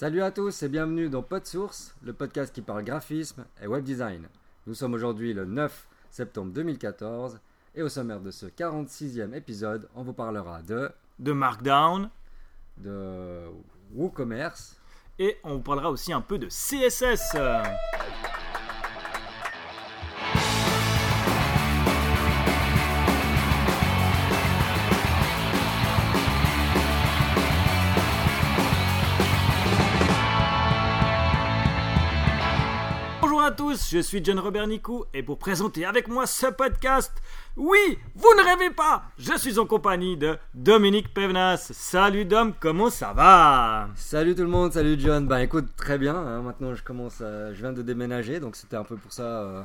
Salut à tous et bienvenue dans PodSource, le podcast qui parle graphisme et web design. Nous sommes aujourd'hui le 9 septembre 2014 et au sommaire de ce 46e épisode, on vous parlera de de Markdown de WooCommerce et on vous parlera aussi un peu de CSS. Je suis John Robert Nicou et pour présenter avec moi ce podcast, oui, vous ne rêvez pas, je suis en compagnie de Dominique Pevenas. Salut Dom, comment ça va? Salut tout le monde, salut John. Bah écoute, très bien. hein, maintenant je commence, à- je viens de déménager, donc c'était un peu pour ça euh,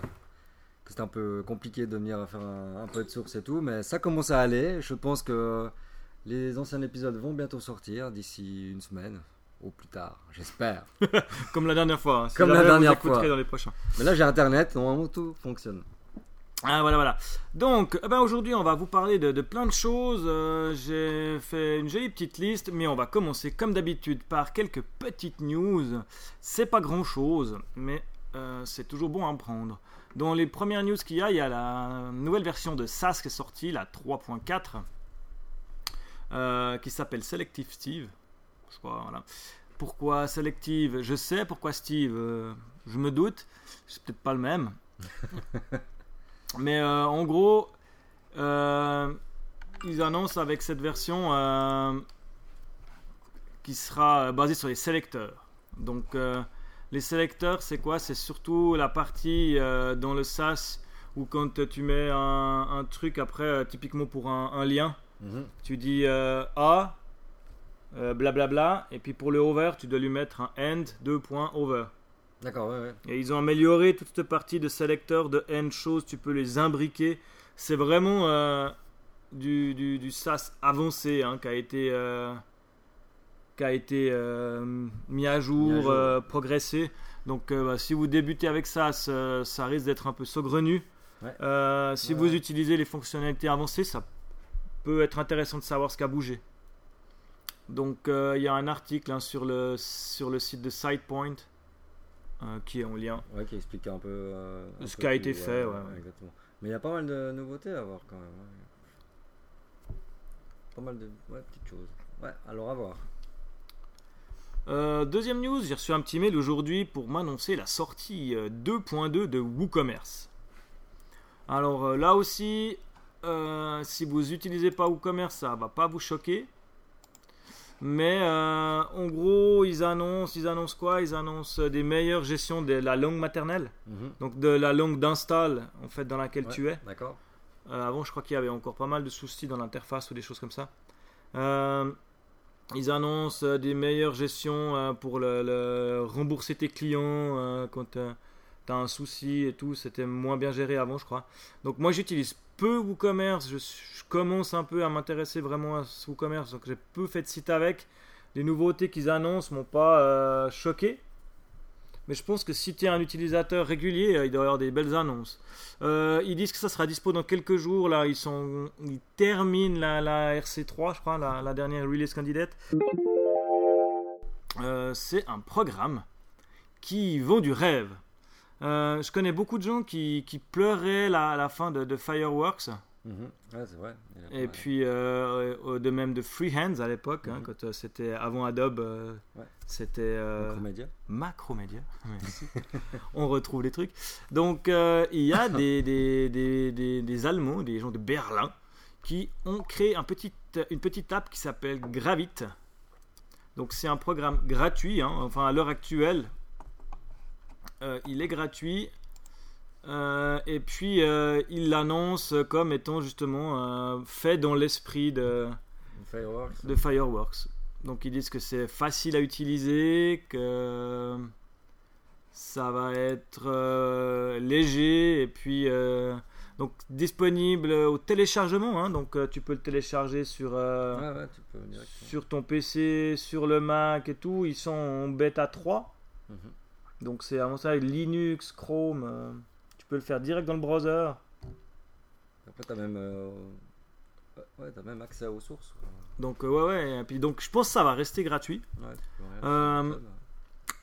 que c'était un peu compliqué de venir faire un, un peu de source et tout, mais ça commence à aller. Je pense que les anciens épisodes vont bientôt sortir d'ici une semaine ou plus tard, j'espère. Comme la dernière fois. hein. Comme la vous dernière écouterez fois. dans les prochains. Mais là j'ai internet, normalement tout fonctionne. Ah voilà voilà. Donc eh ben, aujourd'hui on va vous parler de, de plein de choses. Euh, J'ai fait une jolie petite liste, mais on va commencer comme d'habitude par quelques petites news. C'est pas grand chose, mais euh, c'est toujours bon à prendre. Dans les premières news qu'il y a, il y a la nouvelle version de SAS qui est sortie, la 3.4, euh, qui s'appelle Selective Steve. Je crois, voilà. Pourquoi Selective Je sais pourquoi Steve. euh, je me doute. C'est peut-être pas le même. Mais euh, en gros, euh, ils annoncent avec cette version qui sera basée sur les sélecteurs. Donc, les sélecteurs, c'est quoi? C'est surtout la partie dans le SAS où quand tu mets un, un truc après, typiquement pour un, un lien, Mhm. tu dis euh, A, euh, blablabla, et puis pour le over, tu dois lui mettre un end, deux points, over. D'accord, ouais, ouais. Et ils ont amélioré toute cette partie de sélecteurs, de end choses, tu peux les imbriquer. C'est vraiment euh, du, du, du SAS avancé hein, qui a été, euh, qui a été euh, mis à jour, Mis à jour. euh, progressé. Donc euh, bah, si vous débutez avec SAS, euh, ça risque d'être un peu saugrenu. Ouais. Euh, si vous utilisez les fonctionnalités avancées, ça peut être intéressant de savoir ce qui a bougé. Donc euh, il y a un article hein, sur, le, sur le site de SidePoint euh, qui est en lien. Ouais, qui explique un peu euh, un Ce qui a été fait, ouais. Exactement. Mais il y a pas mal de nouveautés à voir quand même. ouais. Pas mal de petites choses. Ouais, alors à voir. Euh, deuxième news, j'ai reçu un petit mail aujourd'hui pour m'annoncer la sortie euh, 2.2 de WooCommerce. Alors euh, là aussi, euh, si vous n'utilisez pas WooCommerce, ça va pas vous choquer. Mais euh, en gros, ils annoncent, ils annoncent quoi? Ils annoncent euh, des meilleures gestions de la langue maternelle, Mhm. donc de la langue d'install en fait dans laquelle Ouais, tu es. D'accord. Euh, avant, je crois qu'il y avait encore pas mal de soucis dans l'interface ou des choses comme ça. Euh, ils annoncent des meilleures gestions pour le, le- rembourser tes clients quand tu as un souci et tout. C'était moins bien géré avant, je crois. Donc, moi, j'utilise peu WooCommerce. Je, je commence un peu à m'intéresser vraiment à ce WooCommerce. Donc, j'ai peu fait de site avec. Les nouveautés qu'ils annoncent m'ont pas euh, choqué. Mais je pense que si tu es un utilisateur régulier, euh, il doit y avoir des belles annonces. Euh, ils disent que ça sera dispo dans quelques jours. Là, ils, sont, ils terminent la, la RC3, je crois, la, la dernière release candidate. Euh, c'est un programme qui vend du rêve. Euh, je connais beaucoup de gens qui, qui pleuraient la- à la fin de, de Fireworks. Mhm. Ouais, vrai. Et puis, euh, euh, de même de Freehands à l'époque, hein, Mhm. quand euh, c'était avant Adobe, euh, Ouais. c'était. Macromedia. Macromédia. Merci. On retrouve les trucs. Donc, il y a des, des, des, des, des Allemands, des gens de Berlin, qui ont créé un petit, une petite app qui s'appelle Gravit. Donc, c'est un programme gratuit. hein. Enfin, à l'heure actuelle, il est gratuit. Euh, et puis, euh, il l'annonce comme étant justement euh, fait dans l'esprit de, Fireworks. de Fireworks. Donc ils disent que c'est facile à utiliser, que ça va être euh, léger et puis euh, donc disponible au téléchargement. hein. donc euh, tu peux le télécharger sur euh, Ouais, ouais, tu peux directement. sur ton PC, sur le Mac et tout. Ils sont en bêta 3. Mhm. Donc c'est avant ça Linux, Chrome. euh, tu peux le faire direct dans le browser. Après, t'as même, euh, ouais, t'as même accès aux sources. quoi. Donc euh, ouais ouais. Et puis donc je pense que ça va rester gratuit. Ouais, tu peux rien faire,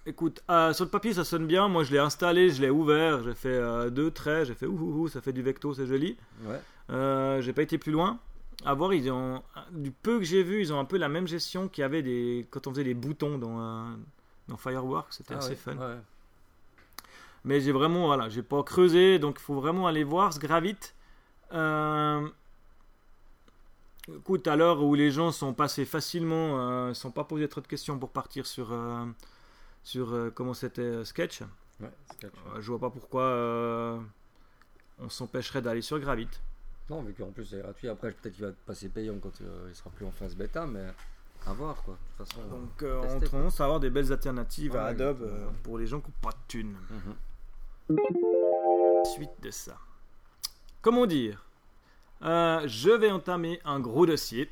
écoute, sur le papier ça sonne bien. Moi je l'ai installé, je l'ai ouvert, j'ai fait deux traits, j'ai fait ouh, ouh, ça fait du vecto, c'est joli. Ouais. J'ai pas été plus loin. À voir, ils ont du peu que j'ai vu, ils ont un peu la même gestion qu'il y avait des quand on faisait des boutons dans dans Fireworks, c'était Ah assez ouais, fun. ouais. Mais j'ai vraiment, voilà, j'ai pas creusé, donc il faut vraiment aller voir ce Gravit. Euh, Écoute, à l'heure où les gens sont passés facilement, euh, sont pas posés trop de questions pour partir sur, euh, sur euh, comment c'était euh, Sketch, Ouais, je vois pas pourquoi on s'empêcherait d'aller sur Gravit. Non, vu qu'en plus c'est gratuit. Après, peut-être qu'il va passer payant quand il sera plus en phase bêta, mais à voir quoi. De toute façon. Donc euh, tester, on quoi. commence à avoir des belles alternatives à Adobe euh, pour les gens qui n'ont pas de thunes. Mhm. Suite de ça. Comment dire? Euh, Je vais entamer un gros dossier.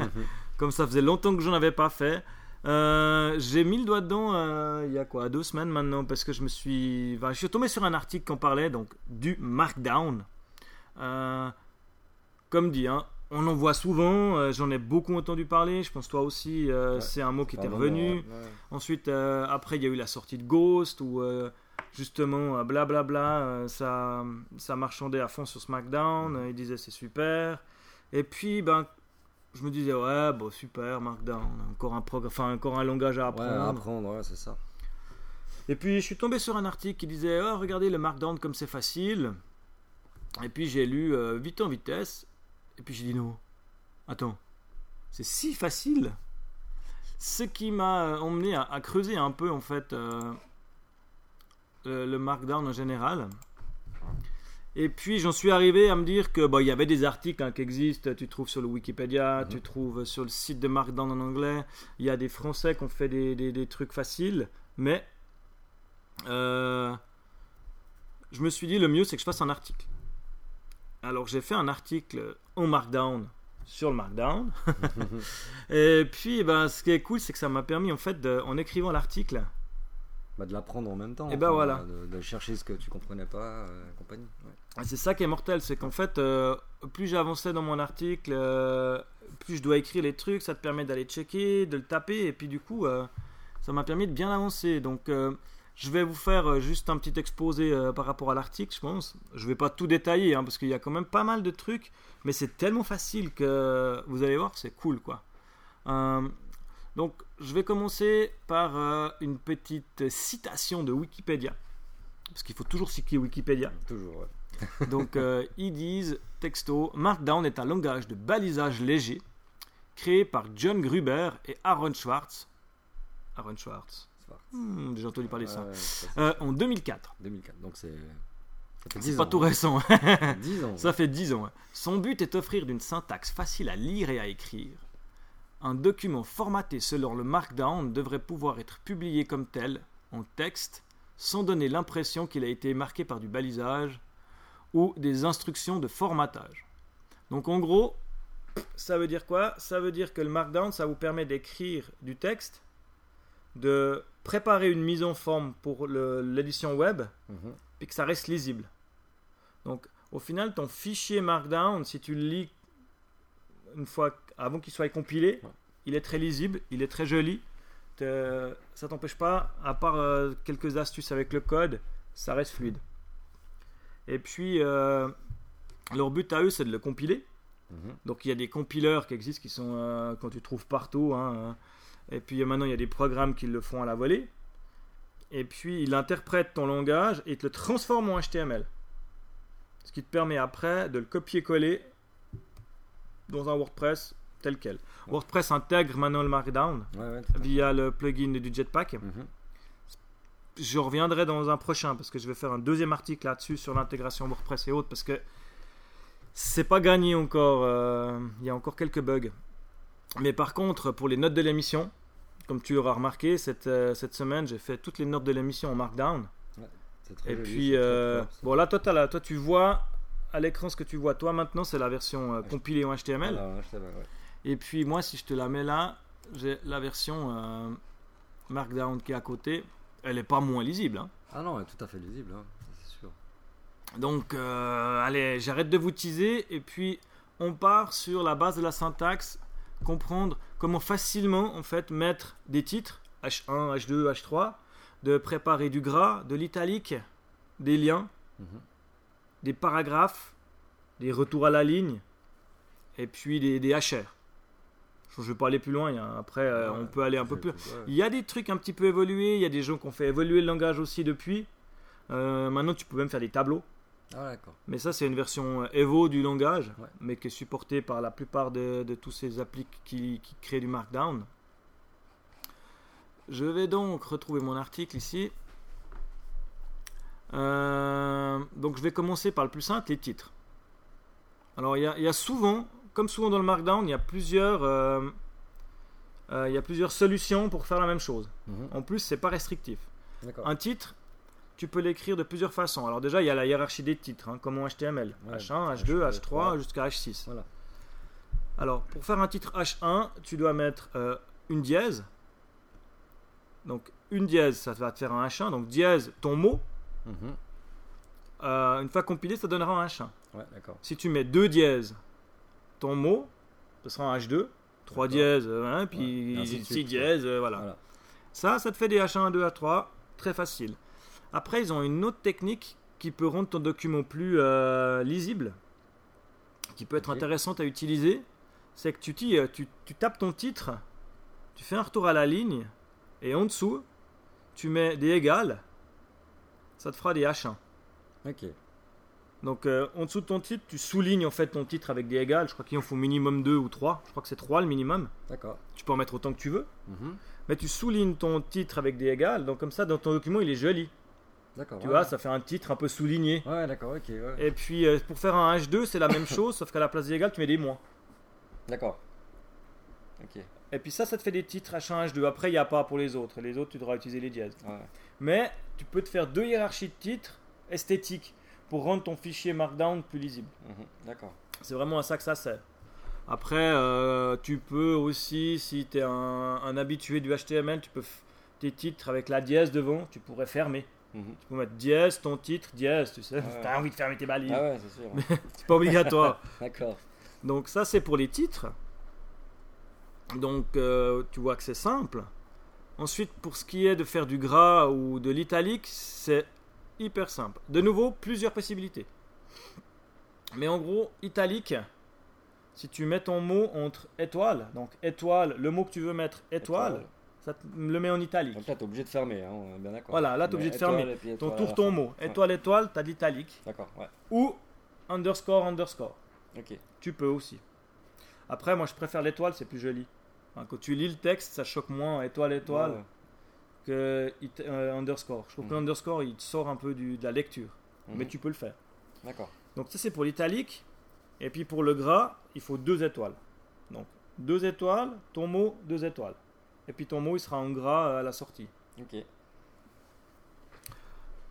Comme ça faisait longtemps que j'en avais pas fait. Euh, j'ai mis le doigt dedans il y a quoi deux semaines maintenant parce que je me suis enfin, je suis tombé sur un article qui en parlait donc du markdown comme dit hein, on en voit souvent euh, j'en ai beaucoup entendu parler je pense toi aussi euh, Ouais. c'est un mot qui était revenu ouais. Ensuite, euh, après, il y a eu la sortie de Ghost où justement, blablabla, euh, ça, ça marchandait à fond sur SmackDown. euh, ils disaient c'est super. Et puis, ben, je me disais, ouais, bon, super, Markdown, encore un, enfin, encore un langage à Ouais, apprendre. à apprendre, ouais, c'est ça. Et puis, je suis tombé sur un article qui disait, oh, regardez le Markdown comme c'est facile. Et puis, j'ai lu vite en vitesse. Et puis, j'ai dit, non, attends, c'est si facile. Ce qui m'a euh, emmené à, à creuser un peu, en fait, euh, le, le Markdown en général. Et puis, j'en suis arrivé à me dire que, bah, il y avait des articles hein, qui existent. Tu trouves sur le Wikipédia, Mhm. tu trouves sur le site de Markdown en anglais. Il y a des Français qui ont fait des, des- des trucs faciles. Mais euh, je me suis dit le mieux c'est que je fasse un article. Alors j'ai fait un article en Markdown sur le Markdown. et puis ben, ce qui est cool c'est que ça m'a permis en fait de- en écrivant l'article Bah, de l'apprendre en même temps. Et ben voilà. De, de chercher ce que tu comprenais pas, euh, compagnie. Ouais. C'est ça qui est mortel, c'est qu'en fait, euh, plus j'avançais dans mon article, euh, plus je dois écrire les trucs, ça te permet d'aller checker, de le taper, et puis du coup, euh, ça m'a permis de bien avancer. Donc, je vais vous faire euh, juste un petit exposé euh, par rapport à l'article, je pense. Je vais pas tout détailler, hein, parce qu'il y a quand même pas mal de trucs, mais c'est tellement facile que vous allez voir, c'est cool, quoi. Euh, donc, je vais commencer par euh, une petite citation de Wikipédia. Parce qu'il faut toujours citer Wikipédia. Toujours, ouais. Donc, euh, ils disent, texto, Markdown est un langage de balisage léger créé par John Gruber et Aaron Schwartz. Aaron Schwartz. Hmm, déjà entendu parler de ça. Euh, en 2004. 2004, donc c'est. C'est 10 pas ans. tout récent. 10 ans. Ça fait 10 ans. Son but est d'offrir d'une syntaxe facile à lire et à écrire. Un document formaté selon le Markdown devrait pouvoir être publié comme tel, en texte, sans donner l'impression qu'il a été marqué par du balisage ou des instructions de formatage. Donc en gros, ça veut dire quoi? Ça veut dire que le Markdown, ça vous permet d'écrire du texte, de préparer une mise en forme pour l'édition web, Mhm. et que ça reste lisible. Donc, au final, ton fichier Markdown, si tu le lis une fois avant qu'il soit compilé, Ouais. il est très lisible, il est très joli. Ça t'empêche pas, à part euh, quelques astuces avec le code, ça reste fluide. Et puis, euh, leur but à eux, c'est de le compiler. Mhm. Donc il y a des compileurs qui existent qui sont euh, quand tu trouves partout. hein. Et puis maintenant il y a des programmes qui le font à la volée. Et puis il interprète ton langage et il te le transforme en HTML. Ce qui te permet après de le copier-coller dans un WordPress tel quel. WordPress intègre maintenant le Markdown Ouais, ouais, via le plugin du Jetpack. Mhm. Je reviendrai dans un prochain parce que je vais faire un deuxième article là-dessus sur l'intégration WordPress et autres parce que c'est pas gagné encore. euh, Il y a encore quelques bugs. Mais par contre, pour les notes de l'émission, comme tu auras remarqué, cette, euh, cette semaine, j'ai fait toutes les notes de l'émission en Markdown. C'est très Et joli, puis, très euh, bon là, toi, la- toi, tu vois à l'écran ce que tu vois. Toi, maintenant, c'est la version euh, Ouais. compilée en HTML. Ouais, ouais. Et puis moi, si je te la mets là, j'ai la version Markdown qui est à côté. Elle est pas moins lisible. hein. Ah non, elle est tout à fait lisible, hein, c'est sûr. Donc, allez, j'arrête de vous teaser et puis on part sur la base de la syntaxe, comprendre comment facilement en fait mettre des titres H1, H2, H3 de préparer du gras, de l'italique, des liens, Mhm. des paragraphes, des retours à la ligne, et puis des, des HR. Je ne vais pas aller plus loin, a- après euh, Ouais, on peut aller un peu plus. ouais. Il y a des trucs un petit peu évolués, il y a des gens qui ont fait évoluer le langage aussi depuis. Euh, maintenant tu peux même faire des tableaux, Ah, mais ça c'est une version euh, Evo du langage, Ouais. mais qui est supportée par la plupart de, de tous ces applis qui, qui créent du markdown. Je vais donc retrouver mon article ici. Euh, donc je vais commencer par le plus simple, les titres. Alors il y a, il y a souvent, comme souvent dans le markdown, il y a plusieurs, euh, euh, il y a plusieurs solutions pour faire la même chose. Mhm. En plus, c'est pas restrictif. Un titre, tu peux l'écrire de plusieurs façons. Alors déjà, il y a la hiérarchie des titres, hein, comme en HTML. Ouais, H1, H2, H3, H3 jusqu'à H6. Voilà. Alors, pour faire un titre H1, tu dois mettre euh, une dièse. Donc, une dièse, ça va te faire un H1. Donc, dièse, ton mot. Mhm. Euh, une fois compilé, ça donnera un H1. Ouais, d'accord. Si tu mets deux dièses, ton mot, ce sera un H2. Trois dièses, euh, hein, puis six dièses, euh, voilà. Voilà. Ça, ça te fait des H1, 2, H3, très facile. Après, ils ont une autre technique qui peut rendre ton document plus euh, lisible, qui peut être intéressante à utiliser. C'est que tu, euh, tu, tu tapes ton titre, tu fais un retour à la ligne, et en dessous, tu mets des égales, ça te fera des H1. Ok. Donc euh, en dessous de ton titre, tu soulignes en fait ton titre avec des égales. Je crois qu'il en faut minimum 2 ou 3. Je crois que c'est 3 le minimum. D'accord. Tu peux en mettre autant que tu veux. Mhm. Mais tu soulignes ton titre avec des égales. Donc comme ça, dans ton document, il est joli. D'accord. Tu ouais. vois, ça fait un titre un peu souligné. Ouais, d'accord, ok. ouais. Et puis euh, pour faire un H2, c'est la même chose, sauf qu'à la place des égales, tu mets des moins. D'accord. Ok. Et puis ça, ça te fait des titres H1, H2. Après, il n'y a pas pour les autres. Les autres, tu devras utiliser les dièses. Ouais. Mais tu peux te faire deux hiérarchies de titres esthétiques pour rendre ton fichier Markdown plus lisible. Mhm. D'accord. C'est vraiment à ça que ça sert. Après, euh, tu peux aussi, si tu es un, un habitué du HTML, tu peux tes titres avec la dièse devant, tu pourrais fermer. Mhm. Tu peux mettre dièse, ton titre, dièse, tu sais. Ouais. T'as envie de fermer tes balises. Ah ouais, c'est sûr. C'est pas obligatoire. D'accord. Donc ça, c'est pour les titres. Donc, euh, tu vois que c'est simple. Ensuite, pour ce qui est de faire du gras ou de l'italique, c'est hyper simple. De nouveau, plusieurs possibilités. Mais en gros, italique, si tu mets ton mot entre étoile, donc étoile, le mot que tu veux mettre étoile, Étoile. Ça te le met en italique. Donc là, t'es obligé de fermer, hein, on est bien d'accord. Voilà, là, t'es Mais obligé de étoile fermer. étoile à tour, la ton mot. Ouais. Étoile, étoile, t'as de l'italique. D'accord, ouais. Ou underscore, underscore. Ok. Tu peux aussi. Après, moi, je préfère l'étoile, c'est plus joli. Quand tu lis le texte, ça choque moins étoile, étoile Ouais, ouais. que it- euh, underscore. Je trouve que Mhm. underscore, il te sort un peu du, de la lecture. Mhm. Mais tu peux le faire. D'accord. Donc, ça, c'est pour l'italique. Et puis, pour le gras, il faut deux étoiles. Donc, deux étoiles, ton mot, deux étoiles. Et puis, ton mot, il sera en gras euh, à la sortie. Ok.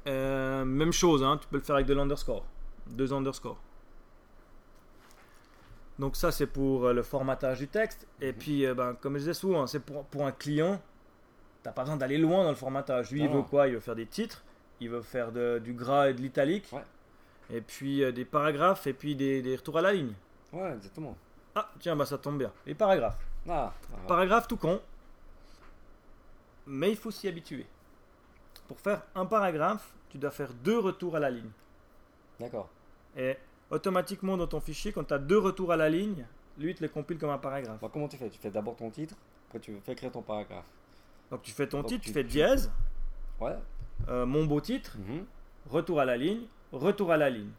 Euh, même chose, hein, tu peux le faire avec de l'underscore. Deux underscores. Donc ça, c'est pour euh, le formatage du texte. Et Mhm. puis, euh, ben, comme je disais souvent, c'est pour, pour un client, t'as pas besoin d'aller loin dans le formatage. Lui, il veut quoi? Il veut faire des titres, il veut faire de- du gras et de l'italique, Ouais. et puis euh, des paragraphes, et puis des, des retours à la ligne. Ouais, exactement. Ah, tiens, bah ça tombe bien. Les paragraphes. Ah, ah, ouais. Paragraphe tout con. Mais il faut s'y habituer. Pour faire un paragraphe, tu dois faire deux retours à la ligne. D'accord. Et automatiquement dans ton fichier, quand tu as deux retours à la ligne, lui il te les compile comme un paragraphe. Comment tu fais? Tu fais d'abord ton titre, après tu fais écrire ton paragraphe. Donc tu fais ton Donc, titre, tu- tu fais dièse, Ouais. euh, mon beau titre, Mhm. retour à la ligne, retour à la ligne.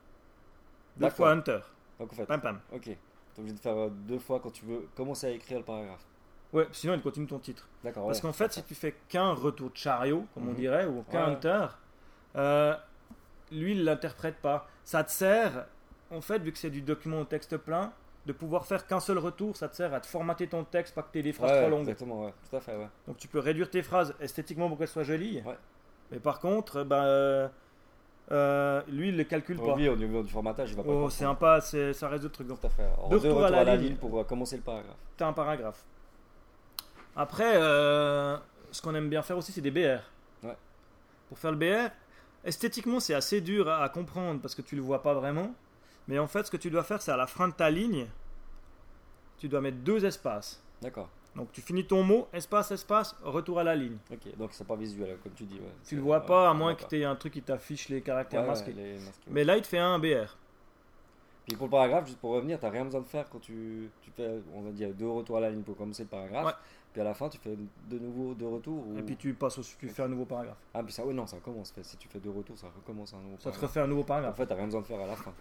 Deux D'accord. fois Hunter. Donc en fait, Pam pam. ok. T'es obligé de faire euh, deux fois quand tu veux commencer à écrire le paragraphe. Ouais, sinon il continue ton titre. D'accord. Parce ouais. qu'en fait, si tu fais qu'un retour de chariot, comme on Mhm. dirait, ou qu'un Ouais. Hunter, euh, lui il l'interprète pas. Ça te sert, en fait, vu que c'est du document au texte plein, de pouvoir faire qu'un seul retour, ça te sert à te formater ton texte, pas que tu aies des phrases Ouais, trop longues. Exactement, ouais. Tout à fait, ouais. Donc tu peux réduire tes phrases esthétiquement pour qu'elles soient jolies. Ouais. Mais par contre, ben, euh, lui, il le calcule pas. Lui, au niveau du formatage, il va pas. Oh, c'est un pas, c'est- ça reste de trucs. Donc, Tout à fait. Alors, Deux retours à à la ligne. ligne pour euh, commencer le paragraphe. tu as un paragraphe. Après, euh, ce qu'on aime bien faire aussi, c'est des BR. Ouais. Pour faire le BR, esthétiquement, c'est assez dur à, à comprendre parce que tu le vois pas vraiment. Mais en fait, ce que tu dois faire, c'est à la fin de ta ligne, tu dois mettre deux espaces. D'accord. Donc tu finis ton mot, espace, espace, retour à la ligne. Ok, donc c'est pas visuel, comme tu dis. ouais. Tu le vois pas à moins que tu aies un truc qui t'affiche les caractères Ouais, masqués. les masqués, ouais. Mais là, il te fait un BR. Puis pour le paragraphe, juste pour revenir, t'as rien besoin de faire quand tu, tu fais, on va dire, deux retours à la ligne pour commencer le paragraphe. Ouais. Puis à la fin, tu fais de nouveau deux retours. Ou... Et puis tu passes au tu fais un nouveau paragraphe. Ah, puis ça, oui, non, ça recommence. Fait, Si tu fais deux retours, ça recommence un nouveau Ça te paragraphe. refait un nouveau En paragraphe. fait, t'as rien besoin de faire à la fin.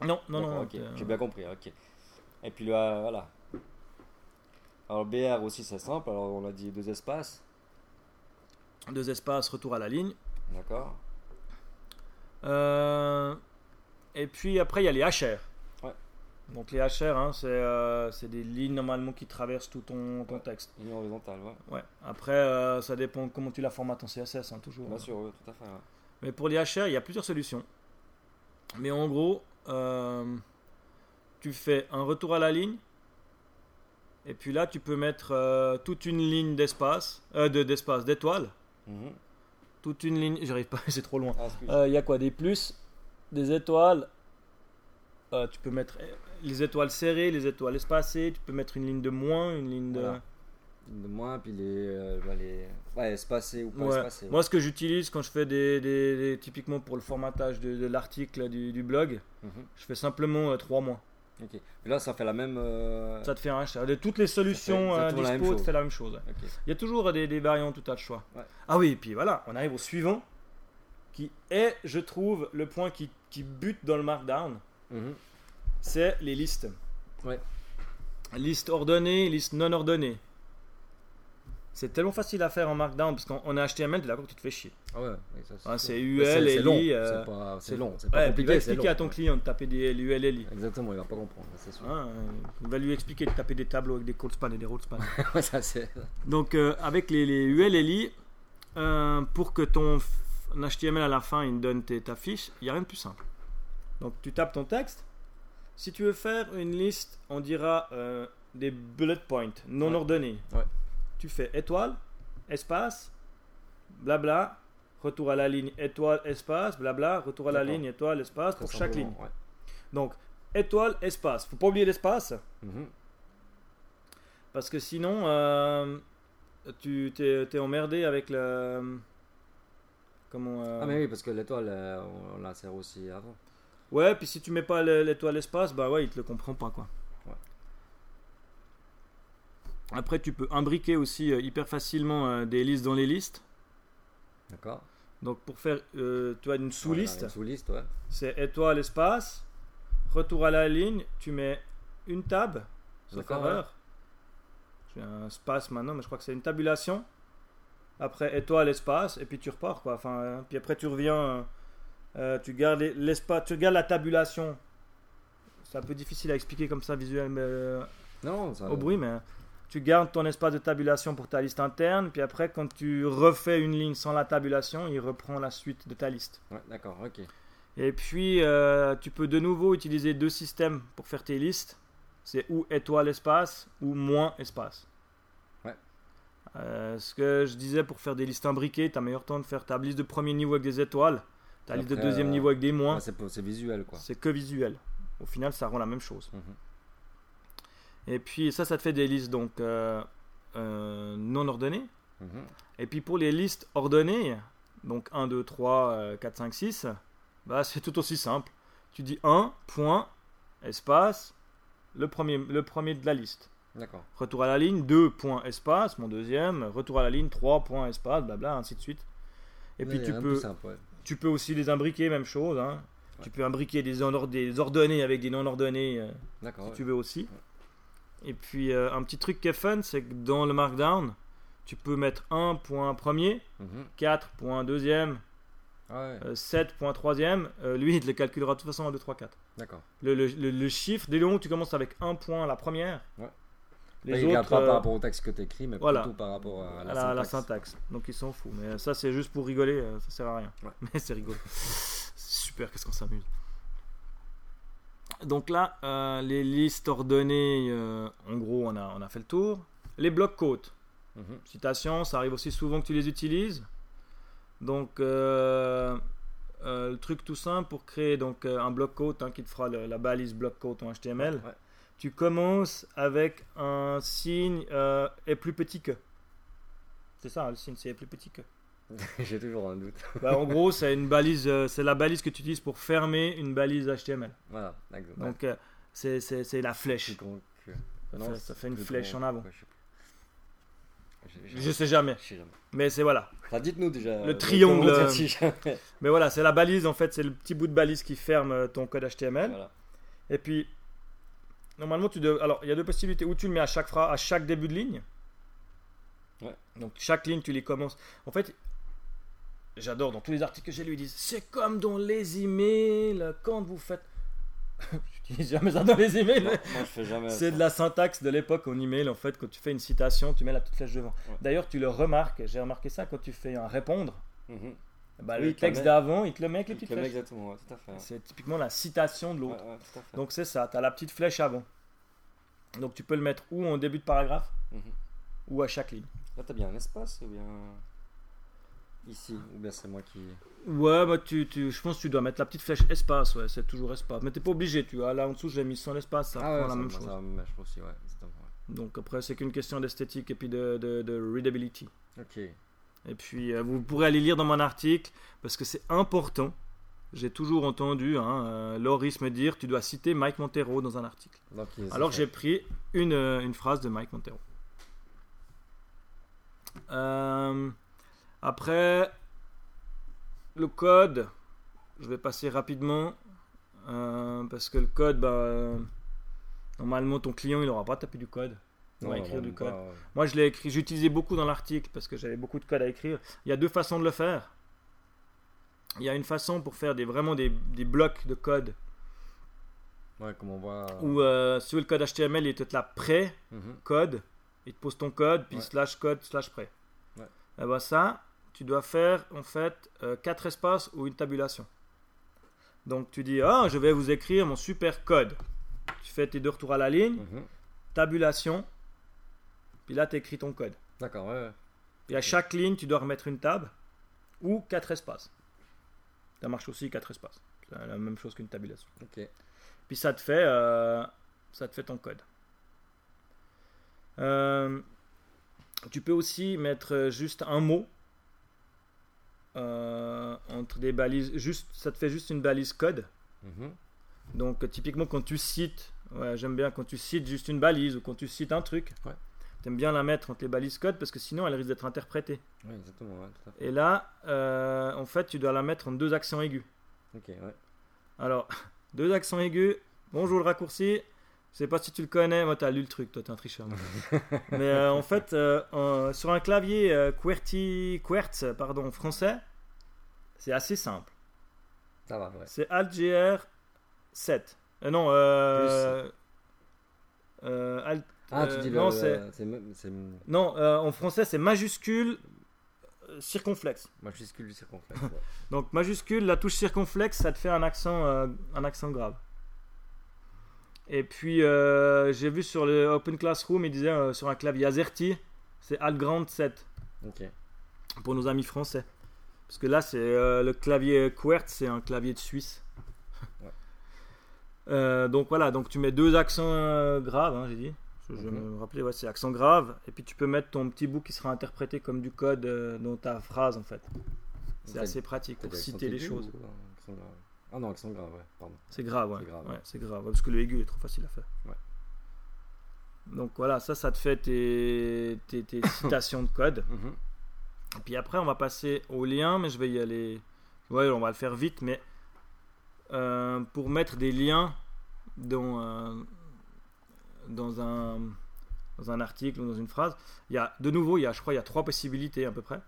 Non, non, non. ok. t'es- J'ai bien compris, ok. Et puis là, voilà. Alors BR aussi, c'est simple. Alors on a dit deux espaces. Deux espaces, retour à la ligne. D'accord. Euh, et puis après, il y a les HR. Ouais. Donc les HR, hein, c'est euh, c'est des lignes normalement qui traversent tout ton, ton texte. Ligne horizontale, ouais. Ouais. Après, euh, ça dépend comment tu la formates en CSS, hein, toujours. Bien sûr, oui, tout à fait. ouais. Mais pour les HR, il y a plusieurs solutions. Mais en gros, euh, tu fais un retour à la ligne. Et puis là, tu peux mettre toute une ligne d'espace, euh, de- d'espace, d'étoiles. Mhm. Toute une ligne, j'arrive pas, c'est trop loin. Ah, Il y a quoi Des plus, des étoiles? Tu peux mettre les étoiles serrées, les étoiles espacées. Tu peux mettre une ligne de moins, une ligne de. Voilà. de moins, puis les, euh, les... Ouais, espacés ou pas Ouais. espacés. Moi, ce que j'utilise quand je fais des, des- des- typiquement pour le formatage de, de l'article du, du blog, Mhm. je fais simplement euh, trois mois. Ok. Mais là, ça fait la même. euh, Ça te fait un. De toutes les solutions Ça fait euh, exactement la même dispo, tu chose. fais la même chose. Il y a toujours des, des variantes, tout à de choix. Ouais. Ah oui, et puis voilà, on arrive au suivant, qui est, je trouve, le point qui, qui bute dans le markdown, Mhm. C'est les listes. Ouais. Liste ordonnée, liste non ordonnée. C'est tellement facile à faire en markdown parce qu'en en HTML, t'es d'accord que tu te fais chier. Ah ouais, ça, c'est Mais UL, c'est long. LI, euh, C'est pas- c'est- C'est long, c'est pas Ouais, compliqué. va c'est expliquer long. à ton client de taper des l'UL, LI. Exactement, il va pas comprendre, c'est sûr. Hein, il va lui expliquer de taper des tableaux avec des cold span et des roll span. Ouais, ça, c'est. Donc euh, avec les, les UL LI, euh, pour que ton HTML à la fin il donne tes- ta fiche, il n'y a rien de plus simple. Donc tu tapes ton texte. Si tu veux faire une liste, on dira euh, des bullet points non Ouais. ordonnés. Ouais. Tu fais étoile, espace, blabla, retour à la ligne, étoile, espace, blabla, retour à la ligne, étoile, espace Très pour chaque ligne. ouais. Donc étoile, espace. Faut pas oublier l'espace. Mhm. Parce que sinon, euh, tu t'es, emmerdé avec le. Comment. euh, Ah, mais oui, parce que l'étoile, on, on la sert aussi avant. Ouais, puis si tu mets pas le- l'étoile espace, bah ouais, il te le comprend pas quoi. Ouais. Après, tu peux imbriquer aussi euh, hyper facilement euh, des listes dans les listes. D'accord Donc pour faire, euh, tu as une sous-liste, Sous-liste, ouais. c'est étoile espace, retour à la ligne, tu mets une tab, sauf erreur. J'ai un espace maintenant, mais je crois que c'est une tabulation. Après étoile espace, et puis tu repars quoi. Enfin, puis après tu reviens, euh, euh, tu gardes les- l'espace, tu gardes la tabulation. C'est un peu difficile à expliquer comme ça visuel, mais, euh, Non, ça. au bruit, mais tu gardes ton espace de tabulation pour ta liste interne, puis après quand tu refais une ligne sans la tabulation, il reprend la suite de ta liste. Ouais, d'accord, ok. Et puis, euh, tu peux de nouveau utiliser deux systèmes pour faire tes listes. C'est ou étoile espace ou moins espace. Ouais. Euh, ce que je disais pour faire des listes imbriquées, tu as meilleur temps de faire ta liste de premier niveau avec des étoiles, ta Et liste de deuxième euh, niveau avec des moins. C'est visuel, quoi. C'est que visuel. Au final, ça rend la même chose. Mhm. Et puis, ça, ça te fait des listes donc euh, euh, non ordonnées. Mhm. Et puis pour les listes ordonnées, donc 1, 2, 3, euh, 4, 5, 6, bah, c'est tout aussi simple. Tu dis 1, point, espace, le premier, le premier de la liste. D'accord. Retour à la ligne, 2, point, espace, mon deuxième. Retour à la ligne, 3, point, espace, blabla, ainsi de suite. Et puis tu peux, peu simple, ouais. Tu peux aussi les imbriquer, même chose. hein. Ouais. Tu peux imbriquer des, des ordonnées avec des non ordonnées. euh, si ouais. tu veux aussi. Et puis euh, un petit truc qui est fun, c'est que dans le Markdown, tu peux mettre 1 point premier, Mhm. 4 point deuxième, Ouais, euh, 7 point troisième. Euh, lui, il te le calculera de toute façon en 2, 3, 4. d'accord. Le, le, le- le chiffre, dès le moment où tu commences avec 1 point la première. Les Pas, il regarde autres pas euh, par rapport au texte que tu écris, mais voilà. plutôt par rapport à la, à la, la syntaxe. Donc ils s'en foutent. Mais ça, c'est juste pour rigoler, euh, ça sert à rien. Ouais. Mais c'est rigolo. C'est super, qu'est-ce qu'on s'amuse. Donc là, euh, les listes ordonnées, euh, en gros, on a, on a fait le tour. Les blocs côtes. Mhm. Citation, ça arrive aussi souvent que tu les utilises. Donc, euh, euh, le truc tout simple pour créer donc, euh, un bloc code hein, qui te fera le- la balise bloc code en HTML. Ouais. Tu commences avec un signe euh, est plus petit que. C'est ça, le signe, c'est est plus petit que. J'ai toujours un doute. Bah, en gros, c'est une balise, euh, c'est la balise que tu utilises pour fermer une balise HTML. Voilà, exactement. Donc, euh, c'est, la flèche. Que- Ça Non, fait- ça fait une flèche en avant. ouais, je sais Je sais jamais. je sais jamais. Mais c'est voilà. Enfin, dites-nous déjà. Le euh, triangle, euh. Mais voilà, c'est la balise en fait, c'est le petit bout de balise qui ferme euh, ton code HTML. Voilà. Et puis, normalement, tu dois. Alors, il y a deux possibilités. Ou tu le mets à chaque phrase, à chaque début de ligne. Ouais. Donc, chaque ligne, tu les commences. En fait, j'adore dans tous les articles que j'ai lus, ils disent c'est comme dans les emails, quand vous faites. Dis jamais ça dans les emails. Moi, je fais jamais. C'est de la syntaxe de l'époque en email. En fait, quand tu fais une citation, tu mets la petite flèche devant. Ouais. D'ailleurs, tu le remarques. J'ai remarqué ça quand tu fais un répondre. Mhm. Bah, Oui, le texte d'avant, il te le met avec les petites flèches. Exactement, ouais, tout à fait. ouais. C'est typiquement la citation de l'autre. Ouais. Donc c'est ça, tu as la petite flèche avant. Donc tu peux le mettre ou en début de paragraphe Mhm. ou à chaque ligne. Là, t'as bien un espace ou bien. Ici, ou bien c'est moi qui. Ouais, bah tu, tu- je pense que tu dois mettre la petite flèche espace, ouais, c'est toujours espace. Mais t'es pas obligé, tu vois. Là en dessous, j'ai mis sans espace, ça ah prend la même chose. ça me- je pense aussi, ouais. exactement, ouais. Donc après, c'est qu'une question d'esthétique et puis de, de, de readability. Ok. Et puis euh, vous pourrez aller lire dans mon article parce que c'est important. J'ai toujours entendu hein, euh, Loris me dire tu dois citer Mike Montero dans un article. Donc, Alors j'ai pris une, euh, une phrase de Mike Montero. Euh, après, le code, je vais passer rapidement euh, parce que le code, bah, euh, normalement ton client il n'aura pas tapé du code. Non, va écrire du code. Moi je l'ai écrit, j'utilisais beaucoup dans l'article parce que j'avais beaucoup de code à écrire. Il y a deux façons de le faire. Il y a une façon pour faire des, vraiment des, des blocs de code Ouais, comme on voit. où euh, sur le code HTML il te là prêt Mhm. code, il te pose ton code, puis Ouais. slash code, slash prêt. Ouais. Et ben ça, tu dois faire en fait euh, quatre espaces ou une tabulation. Donc tu dis, ah, je vais vous écrire mon super code. Tu fais tes deux retours à la ligne, Mhm. tabulation, puis là tu écris ton code. D'accord, ouais, ouais. Et à chaque ligne, tu dois remettre une table ou quatre espaces. Ça marche aussi quatre espaces. C'est la même chose qu'une tabulation. Ok. Puis ça te fait, euh, ça te fait ton code. Euh, tu peux aussi mettre juste un mot euh, entre des balises. Juste, ça te fait juste une balise code. Mhm. Donc typiquement quand tu cites, ouais, j'aime bien quand tu cites juste une balise ou quand tu cites un truc. Ouais. T'aimes bien la mettre entre les balises code parce que sinon elle risque d'être interprétée. Ouais, exactement, ouais, tout à fait. Et là, euh, en fait, tu dois la mettre en deux accents aigus. Ok, ouais. Alors, deux accents aigus. Bonjour le raccourci. Je sais pas si tu le connais. Moi, t'as lu le truc. Toi, t'es un tricheur. Mais euh, en fait, euh, en- sur un clavier QWERTY, QWERTZ, pardon, français, c'est assez simple. Ça va, ouais. C'est Alt GR 7. Euh, non, euh, euh, Alt- Ah, euh, tu dis non, le. c'est- c'est non, euh, en français, c'est majuscule euh, circonflexe. majuscule du circonflexe. ouais. Donc majuscule, la touche circonflexe, ça te fait un accent, euh, un accent grave. Et puis euh, j'ai vu sur le Open Classroom, il disait euh, sur un clavier AZERTY, c'est Alt Grand 7 Ok. pour nos amis français. Parce que là, c'est euh, le clavier QWERTZ, c'est un clavier de Suisse. Ouais. Euh, donc voilà, donc tu mets deux accents euh, graves, hein, j'ai dit. Je, je Mhm. me rappelais, ouais, c'est accent grave. Et puis tu peux mettre ton petit bout qui sera interprété comme du code euh, dans ta phrase en fait. C'est assez pratique pour citer les choses. ou Ah non, accent grave, ouais, pardon. C'est grave, ouais. C'est grave. Ouais, grave. parce que le aigu est trop facile à faire. Donc voilà, ça, ça te fait tes, tes, tes citations de code. Mhm. Et puis après, on va passer au lien, mais je vais y aller. Ouais, on va le faire vite, mais euh, pour mettre des liens dans, euh, dans, un, dans un article ou dans une phrase, il y a de nouveau, il y a, je crois, il y a trois possibilités à peu près.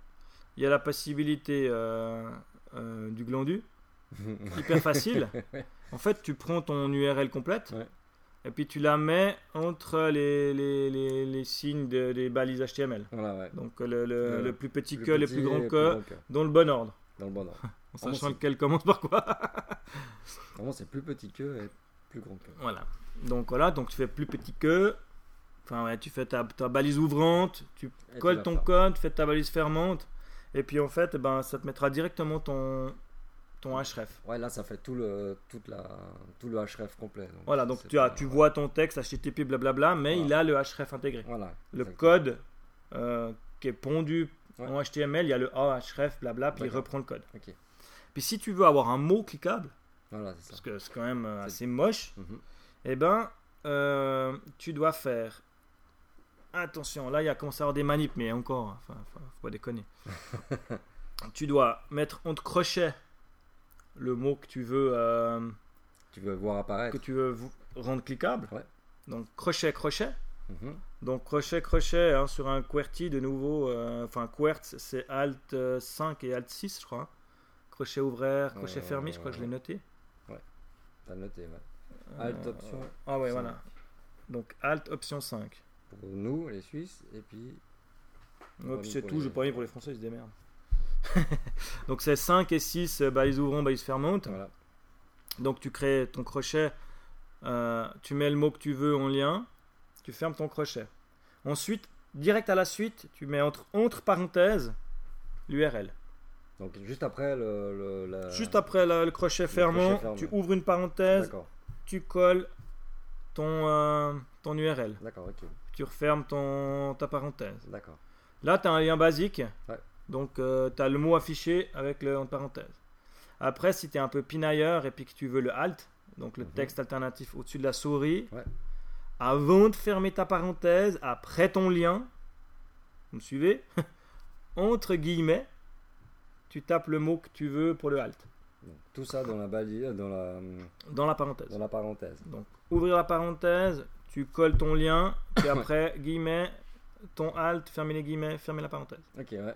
Il y a la possibilité euh, euh, du glandu, hyper facile. En fait, tu prends ton URL complète Ouais. et puis tu la mets entre les, les, les, les signes de- des balises HTML. Voilà, ouais. Donc le, le- plus petit que, le plus grand que, plus grand dans le bon ordre. Dans le bon ordre. En sachant lequel commence par quoi. Vraiment, c'est plus petit que et plus grand que. voilà. Donc voilà, donc tu fais plus petit que. Enfin ouais, tu fais ta, ta balise ouvrante, tu Et colles ton code, tu fais ta balise fermante. Et puis en fait, eh ben, ça te mettra directement ton, ton href. Ouais, là, ça fait tout le, toute la, tout le href complet. donc Voilà, donc tu, as, tu vois ton texte HTTP blablabla, mais Voilà. il a le href intégré. Voilà. Le code euh, qui est pondu Ouais. en HTML, il y a le A, href, blabla, puis il reprend le code. Puis si tu veux avoir un mot cliquable, Voilà, c'est ça. parce que c'est quand même euh, assez moche, Mhm. eh ben, euh, tu dois faire. Attention, là il y a commencé à avoir des manips, mais encore, enfin, enfin, faut pas déconner. tu dois mettre entre crochets le mot que tu veux, euh, Tu veux voir apparaître. que tu veux rendre cliquable. Ouais. Donc crochet, crochet. Mhm. Donc crochet, crochet hein, sur un QWERTY de nouveau. euh, Enfin, QWERTY c'est Alt euh, 5 et Alt 6, je crois. Crochet ouvert, crochet Euh, fermé, je crois que je l'ai noté. T'as noté, ouais. Alt Euh, option Ah ouais, cinq. voilà. Donc Alt option 5. Pour nous, les Suisses, et puis. Ouais, c'est tout, les- je pas mis pour les Français, ils se démerdent. Donc c'est 5 et 6, euh, bah, ils ouvront, bah, ils se ferment. Voilà. Donc tu crées ton crochet, euh, tu mets le mot que tu veux en lien, tu fermes ton crochet. Ensuite, direct à la suite, tu mets entre, entre parenthèses l'URL. Donc, juste après le. le- la- Juste après la- le crochet fermant, fermé. tu ouvres une parenthèse, tu colles ton, euh, ton URL. d'accord, ok. Tu refermes ton, ta parenthèse. D'accord. Là, tu as un lien basique. Ouais. Donc, tu as le mot affiché avec le entre parenthèses. Après, si tu es un peu pinailleur et puis que tu veux le alt, donc le Mhm. texte alternatif au-dessus de la souris, Ouais. avant de fermer ta parenthèse, après ton lien, vous me suivez Entre guillemets, tu tapes le mot que tu veux pour le alt, Donc, tout ça dans la balise, dans la, dans la parenthèse. dans la parenthèse. Donc, ouvrir la parenthèse, tu colles ton lien, puis après, guillemets, ton alt, fermer les guillemets, fermer la parenthèse. Ok, ouais.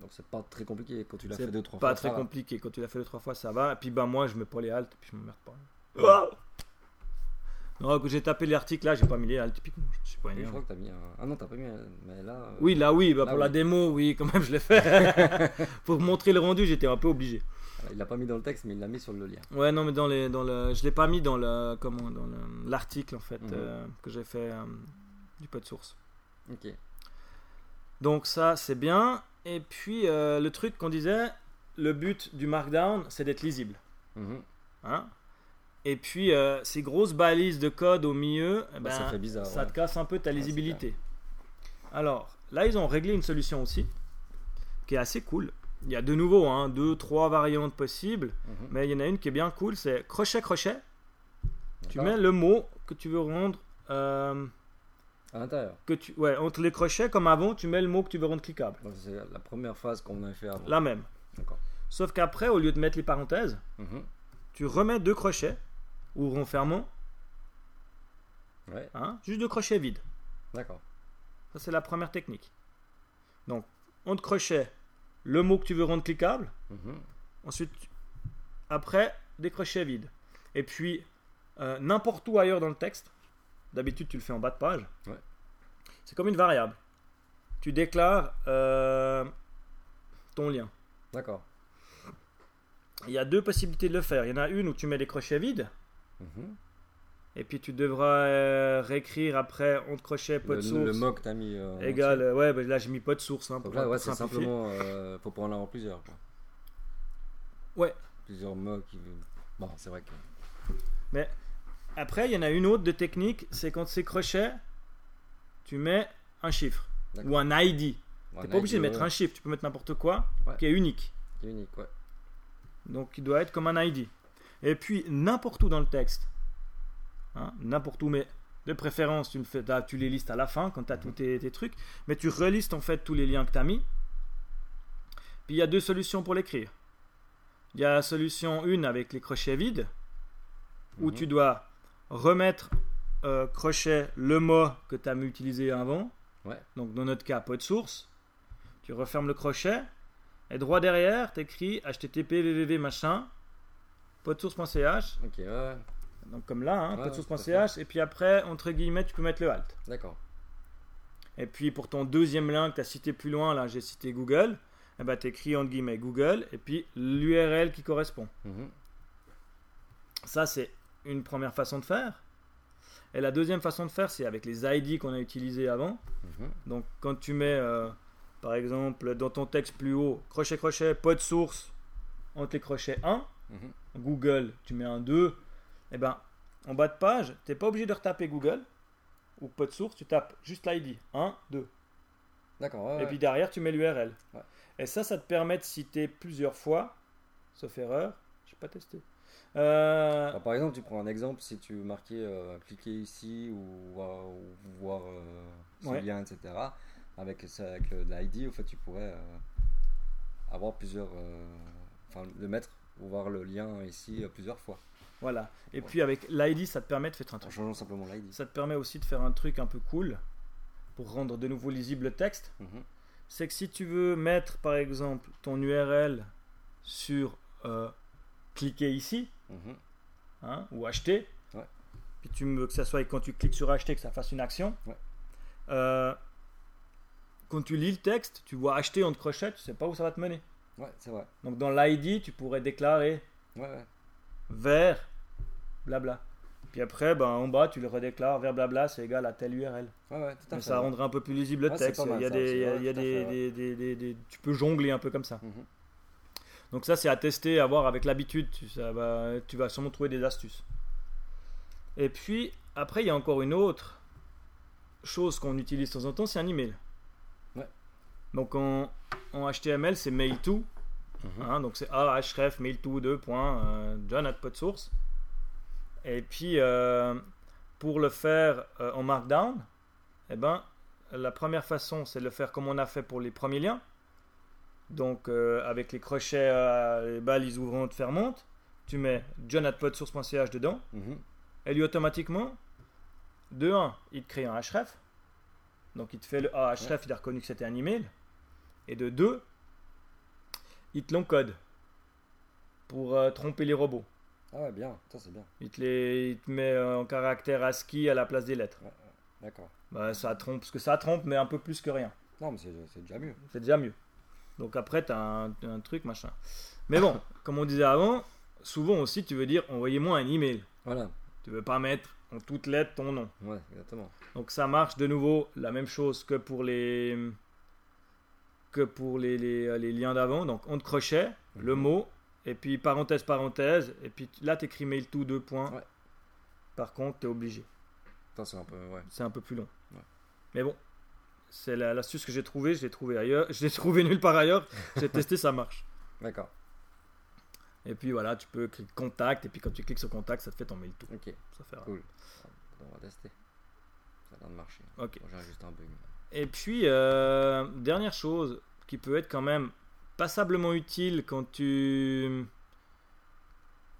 Donc, c'est pas très compliqué quand tu l'as fait deux, trois pas fois. très ça va. compliqué. Quand tu l'as fait deux, trois fois, ça va. Et puis, bah, moi, je mets pas les halts, puis je m'emmerde pas. Ouais. Non, j'ai tapé l'article là, j'ai pas mis les halts, typiquement. Je me suis pas Oui, je énervé. crois que t'as mis un. Ah non, t'as pas mis un. Mais là. euh, Oui, là, oui, bah, Là, pour la démo, oui, quand même, je l'ai fait. pour montrer le rendu, j'étais un peu obligé. Il l'a pas mis dans le texte, mais il l'a mis sur le lien. Ouais, non, mais dans les, dans le, je l'ai pas mis dans le, comment, dans le- l'article en fait Mhm. euh, que j'ai fait euh, du code source. Ok. Donc ça, c'est bien. Et puis le truc qu'on disait, le but du Markdown, c'est d'être lisible. Mhm. Hein? Et puis euh, ces grosses balises de code au milieu, eh Bah, ben, ça fait bizarre. ça ouais. te casse un peu ta c'est lisibilité. Alors là, ils ont réglé une solution aussi qui est assez cool. Il y a de nouveau hein, deux, trois variantes possibles, Mhm. mais il y en a une qui est bien cool, c'est crochet crochet. Tu mets le mot que tu veux rendre, euh, À l'intérieur. que tu, ouais, entre les crochets comme avant, tu mets le mot que tu veux rendre cliquable. C'est la première phase qu'on a fait avant. La même. Sauf qu'après, au lieu de mettre les parenthèses, Mhm. tu remets deux crochets, fermons, Ouais, hein, juste deux crochets vides. d'accord. Ça, c'est la première technique. Donc, entre crochets, le mot que tu veux rendre cliquable. Mhm. Ensuite, après, des crochets vides. Et puis, euh, n'importe où ailleurs dans le texte, d'habitude, tu le fais en bas de page. Ouais. C'est comme une variable. Tu déclares euh, ton lien. D'accord. Il y a deux possibilités de le faire. Il y en a une où tu mets des crochets vides. Mhm. Et puis tu devras euh, réécrire après entre crochets, pot de source. le que t'as mis. euh, Égal, euh, ouais, bah là j'ai mis pot de source. Hein, pour, là, ouais, c'est simplement. euh, faut prendre en avoir plusieurs. Quoi. Ouais. Plusieurs qui. Bon, c'est vrai que. Après, il y en a une autre de technique, c'est quand c'est crochet, tu mets un chiffre ou un ID. T'es pas obligé de ouais, mettre un chiffre, tu peux mettre n'importe quoi Ouais. qui est unique. qui est unique, ouais. Donc il doit être comme un ID. Et puis n'importe où dans le texte, hein, n'importe où, mais de préférence tu, fais, tu les listes à la fin quand tu as tous tes, tes trucs, mais tu relistes en fait tous les liens que tu as mis. Puis il y a deux solutions pour l'écrire. Il y a la solution 1 avec les crochets vides, où Mhm. tu dois remettre euh, crochet le mot que tu as utilisé avant. Ouais. Donc dans notre cas, pot de source. Tu refermes le crochet. Et droit derrière, tu écris http machin podsource.ch. Ok, ouais, ouais. Donc comme là, hein, Ouais, podsource.ch. Et puis après, entre guillemets, tu peux mettre le alt. D'accord. Et puis pour ton deuxième lien que tu as cité plus loin, là j'ai cité Google. Et ben, tu écris entre guillemets Google et puis l'URL qui correspond. Mhm. Ça, c'est une première façon de faire. Et la deuxième façon de faire, c'est avec les ID qu'on a utilisés avant. Mhm. Donc, quand tu mets, euh, par exemple, dans ton texte plus haut, crochet, crochet, pot de source, entre les crochets 1, Mhm. Google, tu mets un 2, et ben en bas de page, tu n'es pas obligé de retaper Google ou code source, tu tapes juste l'ID 1, 2. D'accord. ouais, Et ouais. puis derrière, tu mets l'URL. Ouais. Et ça, ça te permet de citer plusieurs fois, sauf erreur. Je n'ai pas testé. Euh, Alors, par exemple, tu prends un exemple, si tu veux marquer euh, cliquer ici ou voir, ou voir euh, ce lien, etc. Avec, avec l'ID, en fait, tu pourrais euh, avoir plusieurs. Enfin, le mettre voir le lien ici euh, plusieurs fois voilà. Et puis avec l'ID, ça te permet de faire un en truc. changeant simplement l'ID. Ça te permet aussi de faire un truc un peu cool pour rendre de nouveau lisible le texte. Mhm. C'est que si tu veux mettre par exemple ton URL sur euh, cliquer ici Mhm. hein, ou acheter, Ouais. puis tu veux que ça soit quand tu cliques sur acheter que ça fasse une action. Ouais. Euh, quand tu lis le texte, tu vois acheter entre crochets, tu sais pas où ça va te mener. Ouais, c'est vrai. Donc dans l'ID, tu pourrais déclarer Ouais, ouais. vers blabla. Puis après, ben, en bas, tu le redéclares vers blabla, c'est égal à telle URL. Ouais, ouais, tout à Mais fait. ça rendra un peu plus lisible le texte. mal il y a ça des, il y a- des, fait, des- des- tu peux jongler un peu comme ça. Mhm. Donc ça, c'est à tester, à voir avec l'habitude. Tu, va- tu vas sûrement trouver des astuces. Et puis, après, il y a encore une autre chose qu'on utilise de temps en temps, c'est un email. Ouais. Donc en, en HTML, c'est mail to. Mhm. Hein, donc c'est ahref mail to 2. euh, John at podsource. Et puis euh, pour le faire euh, en Markdown, eh ben, la première façon c'est de le faire comme on a fait pour les premiers liens. Donc euh, avec les crochets, les balises ouvrantes fermantes, tu mets john at podsource.ch dedans. Mhm. Et lui automatiquement, de 1, il te crée un href. Donc il te fait le ah, href, il a reconnu que c'était un email. Et de 2, il te l'encode pour euh, tromper les robots. Ah ouais, bien, ça c'est bien. Il te, les, il te met euh, en caractère ASCII à la place des lettres. D'accord. Bah, ça trompe, parce que ça trompe, mais un peu plus que rien. Non, mais c'est c'est déjà mieux. C'est déjà mieux. Donc après, tu as un, un truc, machin. Mais bon, comme on disait avant, souvent aussi, tu veux dire envoyez-moi un email. Voilà. Tu veux pas mettre en toutes lettres ton nom. Ouais, exactement. Donc ça marche de nouveau la même chose que pour les que pour les, les, les liens d'avant. Donc on te crochet le Mhm. mot et puis parenthèse parenthèse et puis là tu écris mail to deux points. Ouais. Par contre tu es obligé. C'est un peu. Ouais. C'est un peu plus long. Ouais. Mais bon, c'est la- l'astuce que j'ai trouvée. Je l'ai trouvée ailleurs. Je l'ai trouvée nulle part ailleurs. J'ai testé, ça marche. D'accord. Et puis voilà, tu peux cliquer contact et puis quand tu cliques sur contact, ça te fait ton mail to. Ok, Ça fait cool. On va tester. Ça a l'air de marcher. Ok. Bon, J'ai juste un bug. Et puis, euh, dernière chose qui peut être quand même passablement utile quand tu,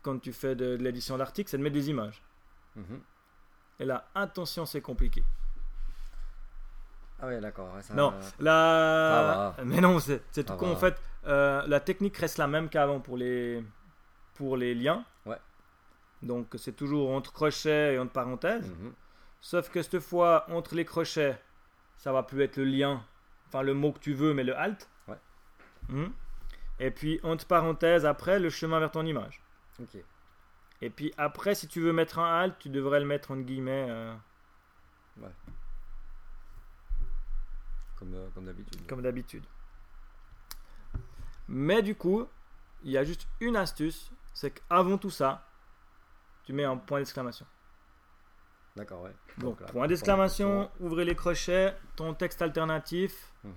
quand tu fais de, de l'édition d'articles, c'est de mettre des images. Mhm. Et là, attention, c'est compliqué. Ah ouais, d'accord. ça- Non, la... Mais non, c'est tout con. En fait, euh, la technique reste la même qu'avant pour les, pour les liens. Ouais. Donc, c'est toujours entre crochets et entre parenthèses. Mhm. Sauf que cette fois, entre les crochets, ça va plus être le lien, enfin le mot que tu veux, mais le alt. Ouais. Mhm. Et puis, entre parenthèses, après, le chemin vers ton image. Ok. Et puis après, si tu veux mettre un alt, tu devrais le mettre entre guillemets euh, Comme, euh, comme d'habitude. comme d'habitude. Mais du coup, il y a juste une astuce, c'est qu'avant tout ça, tu mets un point d'exclamation. D'accord, ouais. Donc, point d'exclamation, ouvrez les crochets, ton texte alternatif, Mhm.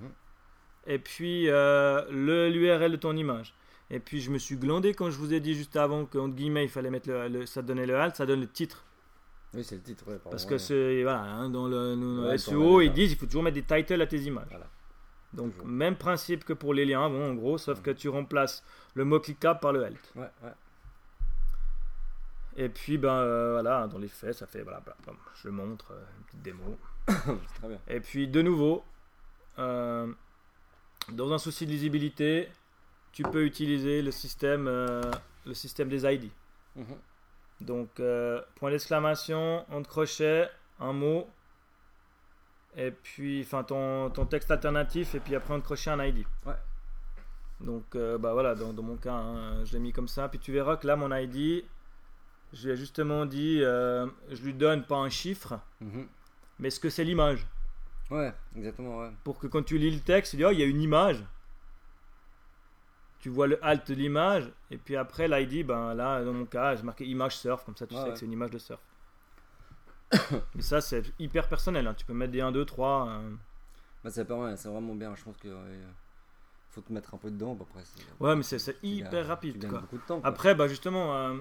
et puis euh, le l'URL de ton image. Et puis je me suis glandé quand je vous ai dit juste avant qu'entre guillemets il fallait mettre le, le- ça donnait le alt, ça donne le titre. Oui, c'est le titre, ouais. Parce que c'est voilà, hein, dans le, dans le Ouais, SEO, la ils disent il faut toujours mettre des titles à tes images. Voilà. Donc Toujours. même principe que pour les liens, bon en gros, sauf Mhm. que tu remplaces le mot cliquable par le alt. Ouais, ouais. Et puis ben euh, voilà, dans les faits, ça fait voilà, bla, je montre, euh, une petite démo. très bien. Et puis de nouveau, euh, dans un souci de lisibilité, tu peux utiliser le système, le système des ID. Mhm. Donc point d'exclamation, entre crochets, un mot, et puis enfin ton, ton texte alternatif, et puis après entre crochet un ID. Ouais. Donc bah voilà, dans, dans mon cas, hein, je l'ai mis comme ça. Puis tu verras que là mon ID, je lui ai justement dit, euh, je lui donne pas un chiffre, Mhm. mais ce que c'est l'image. Ouais, exactement, ouais. pour que quand tu lis le texte, tu dis oh il y a une image. tu vois le alt de l'image, et puis après, l'ID, ben là, dans mon cas, j'ai marqué image surf, comme ça tu Ouais, sais ouais. que c'est une image de surf. Mais ça, c'est hyper personnel, hein. tu peux mettre des 1, 2, 3. euh. Bah, c'est c'est vraiment bien. Je pense que euh, faut te mettre un peu dedans. bah, après, Ouais, mais c'est hyper tu rapide, gagnes quoi. beaucoup de temps. quoi. Après, bah justement, euh,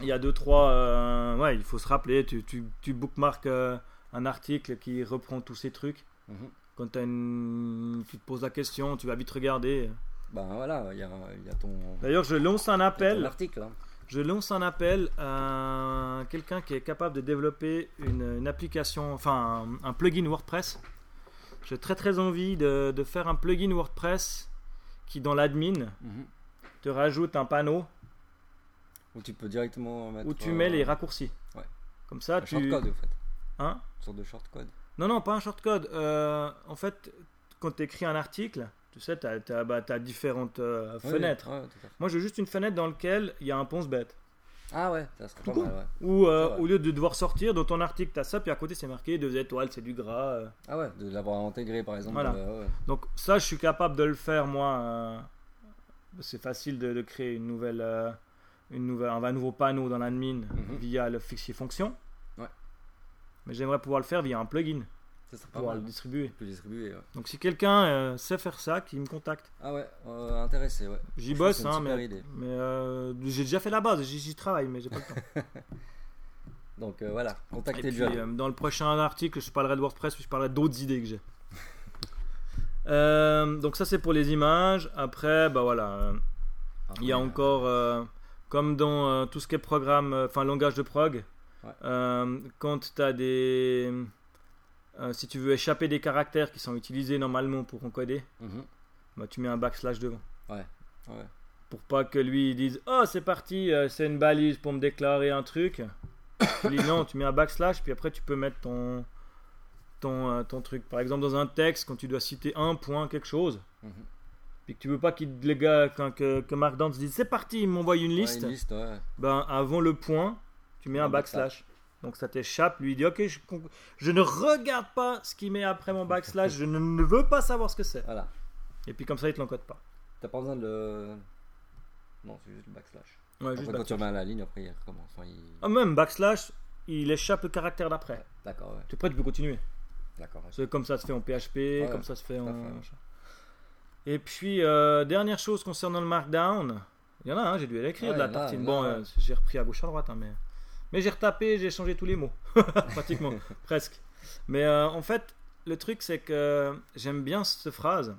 il y a deux, trois. euh, ouais, il faut se rappeler. Tu, tu, tu bookmarks euh, un article qui reprend tous ces trucs. Mhm. Quand une... tu te poses la question, tu vas vite regarder. Bah voilà, il y a, il y a ton, D'ailleurs, je lance un appel. article. hein. Je lance un appel à quelqu'un qui est capable de développer une, une application, enfin un, un plugin WordPress. J'ai très très envie de, de faire un plugin WordPress qui, dans l'admin, Mhm. te rajoute un panneau Où tu peux directement mettre. où tu euh, mets les raccourcis. ouais. Comme ça, un tu. shortcode, en fait. Hein Une sorte de shortcode. Non, non, pas un shortcode. Euh, en fait, quand tu écris un article, tu sais, tu as, différentes euh, Oui, fenêtres. Moi, j'ai juste une fenêtre dans laquelle il y a un ponce-bête. Ah ouais, ça serait pas mal, ouais. Où, euh, au lieu de devoir sortir dans ton article, tu as ça, puis à côté, c'est marqué deux étoiles, c'est du gras. euh. Ah ouais, de l'avoir intégré par exemple. Voilà. euh, ouais. Donc, ça, je suis capable de le faire, moi. euh, c'est facile de, de créer une nouvelle, euh, une nouvelle, un nouveau panneau dans l'admin Mhm. via le fichier fonction. Ouais. Mais j'aimerais pouvoir le faire via un plugin, Ça serait pas pouvoir mal. le distribuer. Ouais. Donc, si quelqu'un euh, sait faire ça, qu'il me contacte. Ah ouais, euh, intéressé, ouais. J'y bosse, hein, mais, idée. mais euh, j'ai déjà fait la base, j'y j'y travaille, mais j'ai pas le temps. Donc voilà, contactez euh, dans le prochain article, je parlerai de WordPress, puis je parlerai d'autres idées que j'ai. Euh, donc ça c'est pour les images. Après, bah voilà, euh, il y a encore, euh, comme dans euh, tout ce qui est programme, euh, enfin langage de prog, Ouais. euh, quand tu as des... si tu veux échapper des caractères qui sont utilisés normalement pour encoder, mhm. bah, tu mets un backslash devant. Ouais. pour pas que lui il dise oh c'est parti c'est une balise pour me déclarer un truc tu dis non tu mets un backslash puis après tu peux mettre ton ton, ton truc par exemple dans un texte quand tu dois citer un point quelque chose Mhm. Puis que tu veux pas qu'il les gars quand que, que Markdown se dise c'est parti il m'envoie une Ouais, liste une liste, ouais. ben avant le point tu mets un Un backslash donc ça t'échappe lui il dit ok je, ne regarde pas ce qu'il met après mon backslash je ne, ne veux pas savoir ce que c'est Voilà. et puis comme ça il te l'encode pas T'as pas besoin de le. Non, c'est juste le backslash. ouais, Après, juste quand tu backslash. remets à la ligne, après il recommence. Enfin, il- Ah, même backslash il échappe le caractère d'après D'accord, ouais. Tu es prêt, tu peux continuer. D'accord. C'est comme ça se fait en PHP, comme ça se fait en. Et puis, euh, dernière chose concernant le Markdown. Il y en a, hein, j'ai dû l'écrire de Ouais, la là, tartine. bon, euh, j'ai repris à gauche à droite, hein, mais. Mais j'ai retapé, j'ai changé tous les mots. Pratiquement, presque. Mais euh, en fait, le truc, c'est que j'aime bien cette phrase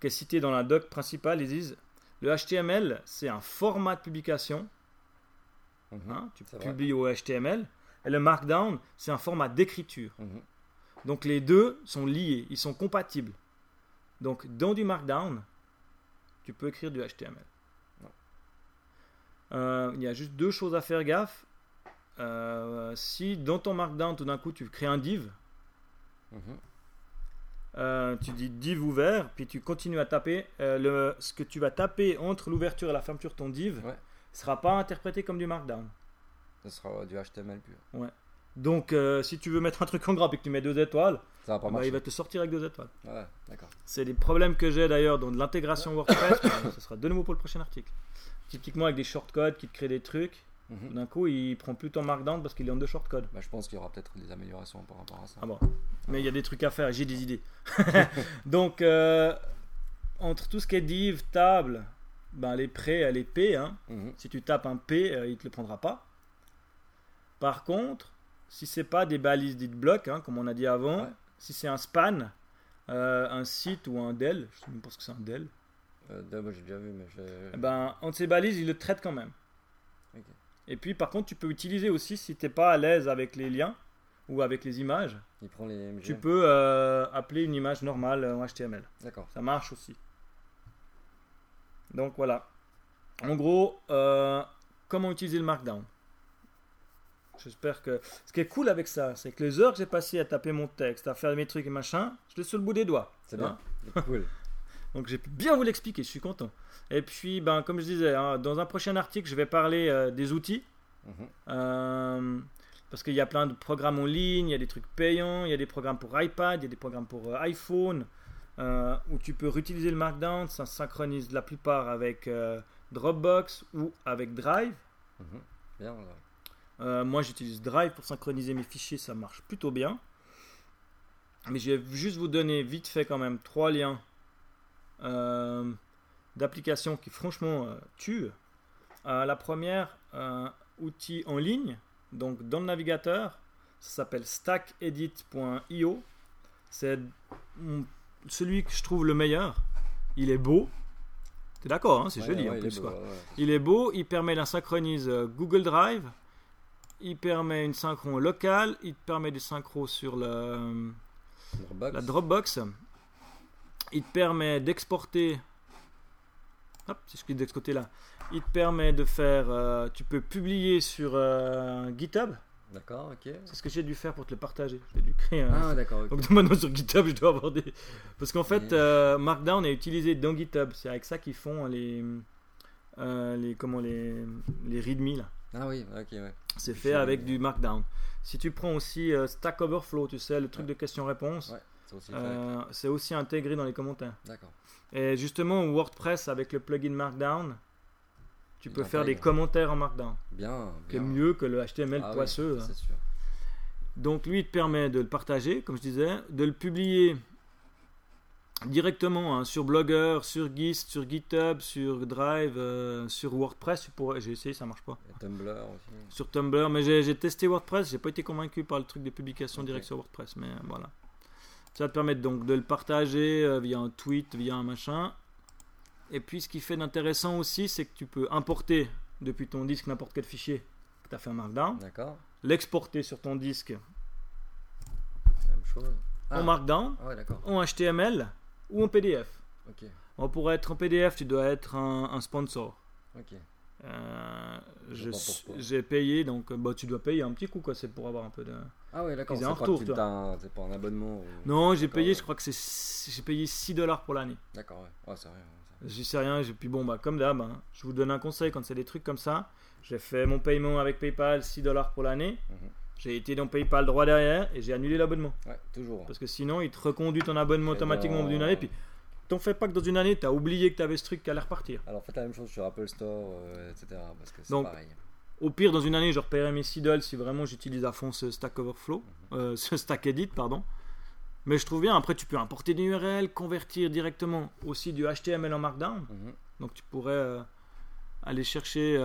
qui est citée dans la doc principale. Ils disent le HTML, c'est un format de publication. Mhm. hein, tu C'est vrai. publies au HTML. Et le Markdown, c'est un format d'écriture. Mhm. Donc les deux sont liés, ils sont compatibles. Donc dans du Markdown, tu peux écrire du HTML. Euh, il y a juste deux choses à faire gaffe. Euh, si dans ton Markdown, tout d'un coup, tu crées un div, Mhm. euh, tu dis div ouvert, puis tu continues à taper, le, ce que tu vas taper entre l'ouverture et la fermeture de ton div Ouais. sera pas interprété comme du Markdown. Ça sera du HTML pur. Donc euh, si tu veux mettre un truc en gras et que tu mets deux étoiles, Ça va pas bah, il va te sortir avec deux étoiles. Ouais, d'accord. C'est des problèmes que j'ai d'ailleurs dans de l'intégration WordPress. ce sera de nouveau pour le prochain article. Typiquement avec des shortcodes qui te créent des trucs. Mhm. D'un coup, il prend plus ton Markdown parce qu'il est en deux shortcodes. Bah, je pense qu'il y aura peut-être des améliorations par rapport à ça. Ah bon. Mais il y a des trucs à faire, j'ai des idées. Donc, euh, entre tout ce qui est div, table, ben, les prêts, les P, hein, Mhm. si tu tapes un P, euh, il te le prendra pas. Par contre, si c'est pas des balises dites blocs, hein, comme on a dit avant, Ouais. si c'est un span, euh, un site ou un del, je sais même pas ce que c'est un del, Euh, moi, j'ai déjà vu, mais je. eh ben, entre ces balises, il le traite quand même. Et puis, par contre, tu peux utiliser aussi, si tu n'es pas à l'aise avec les liens ou avec les images, Il prend les tu peux euh, appeler une image normale en HTML. D'accord. Ça marche aussi. Donc voilà. En gros, euh, comment utiliser le Markdown? J'espère que. Ce qui est cool avec ça, c'est que les heures que j'ai passées à taper mon texte, à faire mes trucs et machin, je l'ai sur le bout des doigts. C'est Hein bien. C'est cool. Donc j'ai pu bien vous l'expliquer, je suis content. Et puis, ben, comme je disais, hein, dans un prochain article, je vais parler euh, des outils. Mhm. Euh, parce qu'il y a plein de programmes en ligne, il y a des trucs payants, il y a des programmes pour iPad, il y a des programmes pour euh, iPhone. où tu peux réutiliser le Markdown. Ça synchronise la plupart avec Dropbox ou avec Drive. Mhm. Bien, ouais. Euh, moi, j'utilise Drive pour synchroniser mes fichiers, ça marche plutôt bien. Mais je vais juste vous donner vite fait quand même trois liens euh, d'applications qui franchement euh, tuent. La première, un outil en ligne, donc dans le navigateur, ça s'appelle stackedit.io. C'est celui que je trouve le meilleur. Il est beau. T'es d'accord, hein, c'est Ouais, joli ouais, en il est plus. beau, quoi. ouais. Il est beau, il permet la synchronise Google Drive, il permet une synchron locale, il te permet des synchros sur Dropbox. la Dropbox, il te permet d'exporter. Hop, c'est ce qui est de ce côté-là. Il te permet de faire. euh, tu peux publier sur euh, GitHub. D'accord, ok. C'est ce que j'ai dû faire pour te le partager. J'ai dû créer un. Ah, d'accord, ok. Donc maintenant sur GitHub, je dois avoir des. Parce qu'en fait, euh, Markdown est utilisé dans GitHub. C'est avec ça qu'ils font les. les comment les les readme là. Ah oui, ok, ouais. C'est fait avec du Markdown. Si tu prends aussi euh, Stack Overflow, tu sais, le truc Ouais. de questions-réponses, Ouais, c'est aussi fait. euh, c'est aussi intégré dans les commentaires. D'accord. Et justement, WordPress avec le plugin Markdown, tu peux faire des commentaires en Markdown, Bien, bien. mieux que le HTML Ah oui, poisseux. hein. c'est sûr. Donc lui, il te permet de le partager, comme je disais, de le publier directement hein, sur Blogger, sur Gist, sur GitHub, sur Drive, euh, sur WordPress. J'ai essayé, ça marche pas. Et Tumblr aussi. Sur Tumblr, mais j'ai testé WordPress, j'ai pas été convaincu par le truc des publications Ok. directes sur WordPress, mais euh, voilà. Ça va te permettre donc de le partager euh, via un tweet, via un machin. Et puis ce qui fait d'intéressant aussi, c'est que tu peux importer depuis ton disque n'importe quel fichier que tu as fait en Markdown, D'accord. l'exporter sur ton disque Même chose. Ah, en Markdown, ah ouais, d'accord. en HTML ou en PDF. Ok, Bon, pour être en PDF, tu dois être un, un sponsor. ok. Euh. J'ai payé, donc euh, bah, tu dois payer un petit coup, quoi. C'est pour avoir un peu de. Ah ouais, d'accord. C'est un pas, retour, c'est pas un abonnement. ou- Non, j'ai payé, ouais. je crois que c'est j'ai payé 6 dollars pour l'année. D'accord, ouais. Ouais, c'est rien. J'y sais rien, et puis bon, bah, comme d'hab, hein, je vous donne un conseil quand c'est des trucs comme ça. J'ai fait mon paiement avec PayPal, 6 dollars pour l'année. Mhm. J'ai été dans PayPal droit derrière et j'ai annulé l'abonnement. Ouais, toujours. Parce que sinon, il te reconduit ton abonnement Et automatiquement au bout d'une année. Puis, t'en fais pas que dans une année, t'as oublié que t'avais ce truc qui allait repartir. Alors faites la même chose sur Apple Store, euh, etc. Parce que c'est Donc, pareil. Au pire, dans une année, je repaierai mes 6 dollars si vraiment j'utilise à fond ce Stack Overflow, euh, ce Stack Edit, pardon. Mais je trouve bien, après, tu peux importer des URL, convertir directement aussi du HTML en Markdown. Mhm. Donc tu pourrais euh, aller chercher,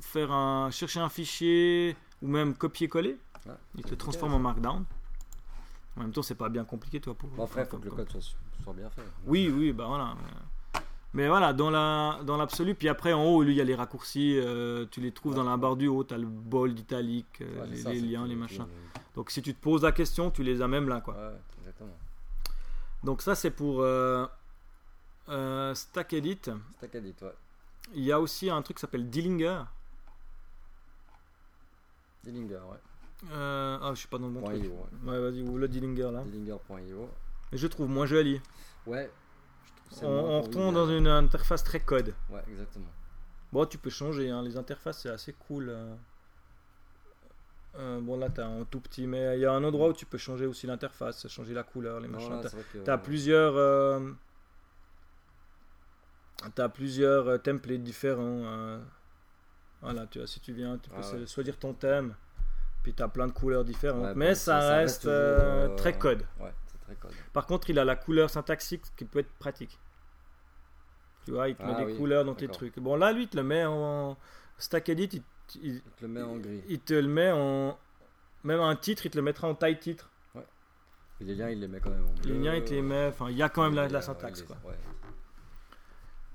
faire un, chercher un fichier ou même copier-coller. Ouais, Il te le transforme en Markdown. En même temps, c'est pas bien compliqué, toi. Pour, Bon, il faut que le code soit, soit bien fait. Oui, oui, bah voilà. Mais, mais voilà, dans la dans l'absolu. Puis après, en haut, lui, il y a les raccourcis. euh, tu les trouves dans la barre du haut. Tu as le bold italique, euh, Ouais, les, ça, les c'est liens, les tout- machins. Donc si tu te poses la question, tu les as même là, quoi. Ouais, exactement. Donc ça, c'est pour euh, euh, Stack Edit. Stack Edit, ouais. Il y a aussi un truc qui s'appelle Dillinger. Dillinger, ouais. Euh, ah, je suis pas dans le bon Point truc. .io, ouais. Ouais, vas-y, ou le Dillinger là. Dillinger.io. Je trouve moins joli. Ouais. je trouve On, on convivial. dans une interface très code. Ouais, exactement. Bon, tu peux changer, hein, les interfaces c'est assez cool. euh. Euh, bon, là t'as un tout petit, mais il y a un endroit où tu peux changer aussi l'interface, changer la couleur, les machins. T'as- plusieurs. euh, T'as plusieurs templates différents. euh. Voilà, tu vois, si tu viens, tu peux Ah ouais. choisir ton thème. Puis t'as plein de couleurs différentes. Ouais, mais bon, ça, reste, euh, euh, très code. Ouais, c'est très code. Par contre, il a la couleur syntaxique qui peut être pratique. Tu vois, il te met Ah des couleurs dans tes trucs. Bon, là, lui, il te le met en stack edit. Il, il- Il te le met en gris. il te le met en. Même un titre, il te le mettra en taille titre. Et les liens, il les met quand même en bleu. Les liens, il te les met. Enfin, il y a quand même la, la syntaxe. ouais, Quoi. ouais.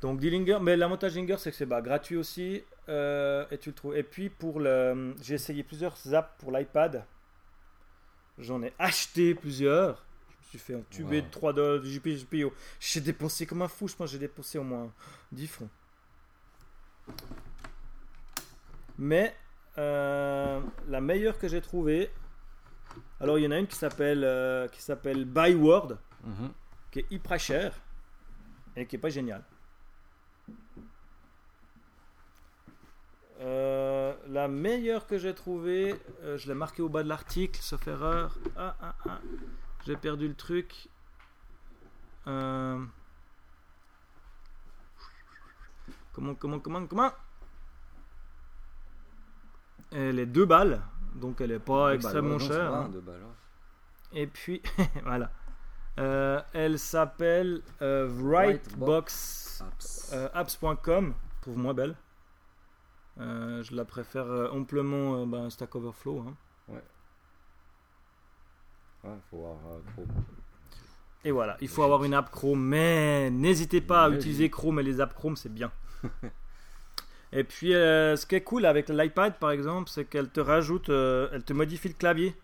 Donc, Dillinger, mais l'avantage Dillinger, c'est que c'est bah, gratuit aussi. euh, et tu le trouves. Et puis, pour le. J'ai essayé plusieurs apps pour l'iPad. J'en ai acheté plusieurs. Je me suis fait entuber Wow. de 3 dollars du. J'ai dépensé comme un fou. Je pense que j'ai dépensé au moins 10 francs. Mais euh, la meilleure que j'ai trouvée. Alors, il y en a une qui s'appelle euh, qui s'appelle Byword, Mhm. qui est hyper cher et qui est pas génial. Euh, la meilleure que j'ai trouvée, euh, je l'ai marqué au bas de l'article, sauf erreur. Ah, ah, ah. J'ai perdu le truc. Euh, Comment, comment, comment, comment? Elle est 2 balles, donc elle est pas Deux extrêmement balles, chère. hein. balles, hein. Et puis, voilà. Elle s'appelle Apps. euh, apps.com. Trouve moins belle. Euh, je la préfère euh, amplement euh, ben, Stack Overflow. hein. Ouais, faut voir euh, Chrome. Et voilà, il faut avoir une app Chrome, mais n'hésitez pas à utiliser. Chrome et les apps Chrome, c'est bien. et puis, euh, ce qui est cool avec l'iPad, par exemple, c'est qu'elle te rajoute, euh, elle te modifie le clavier.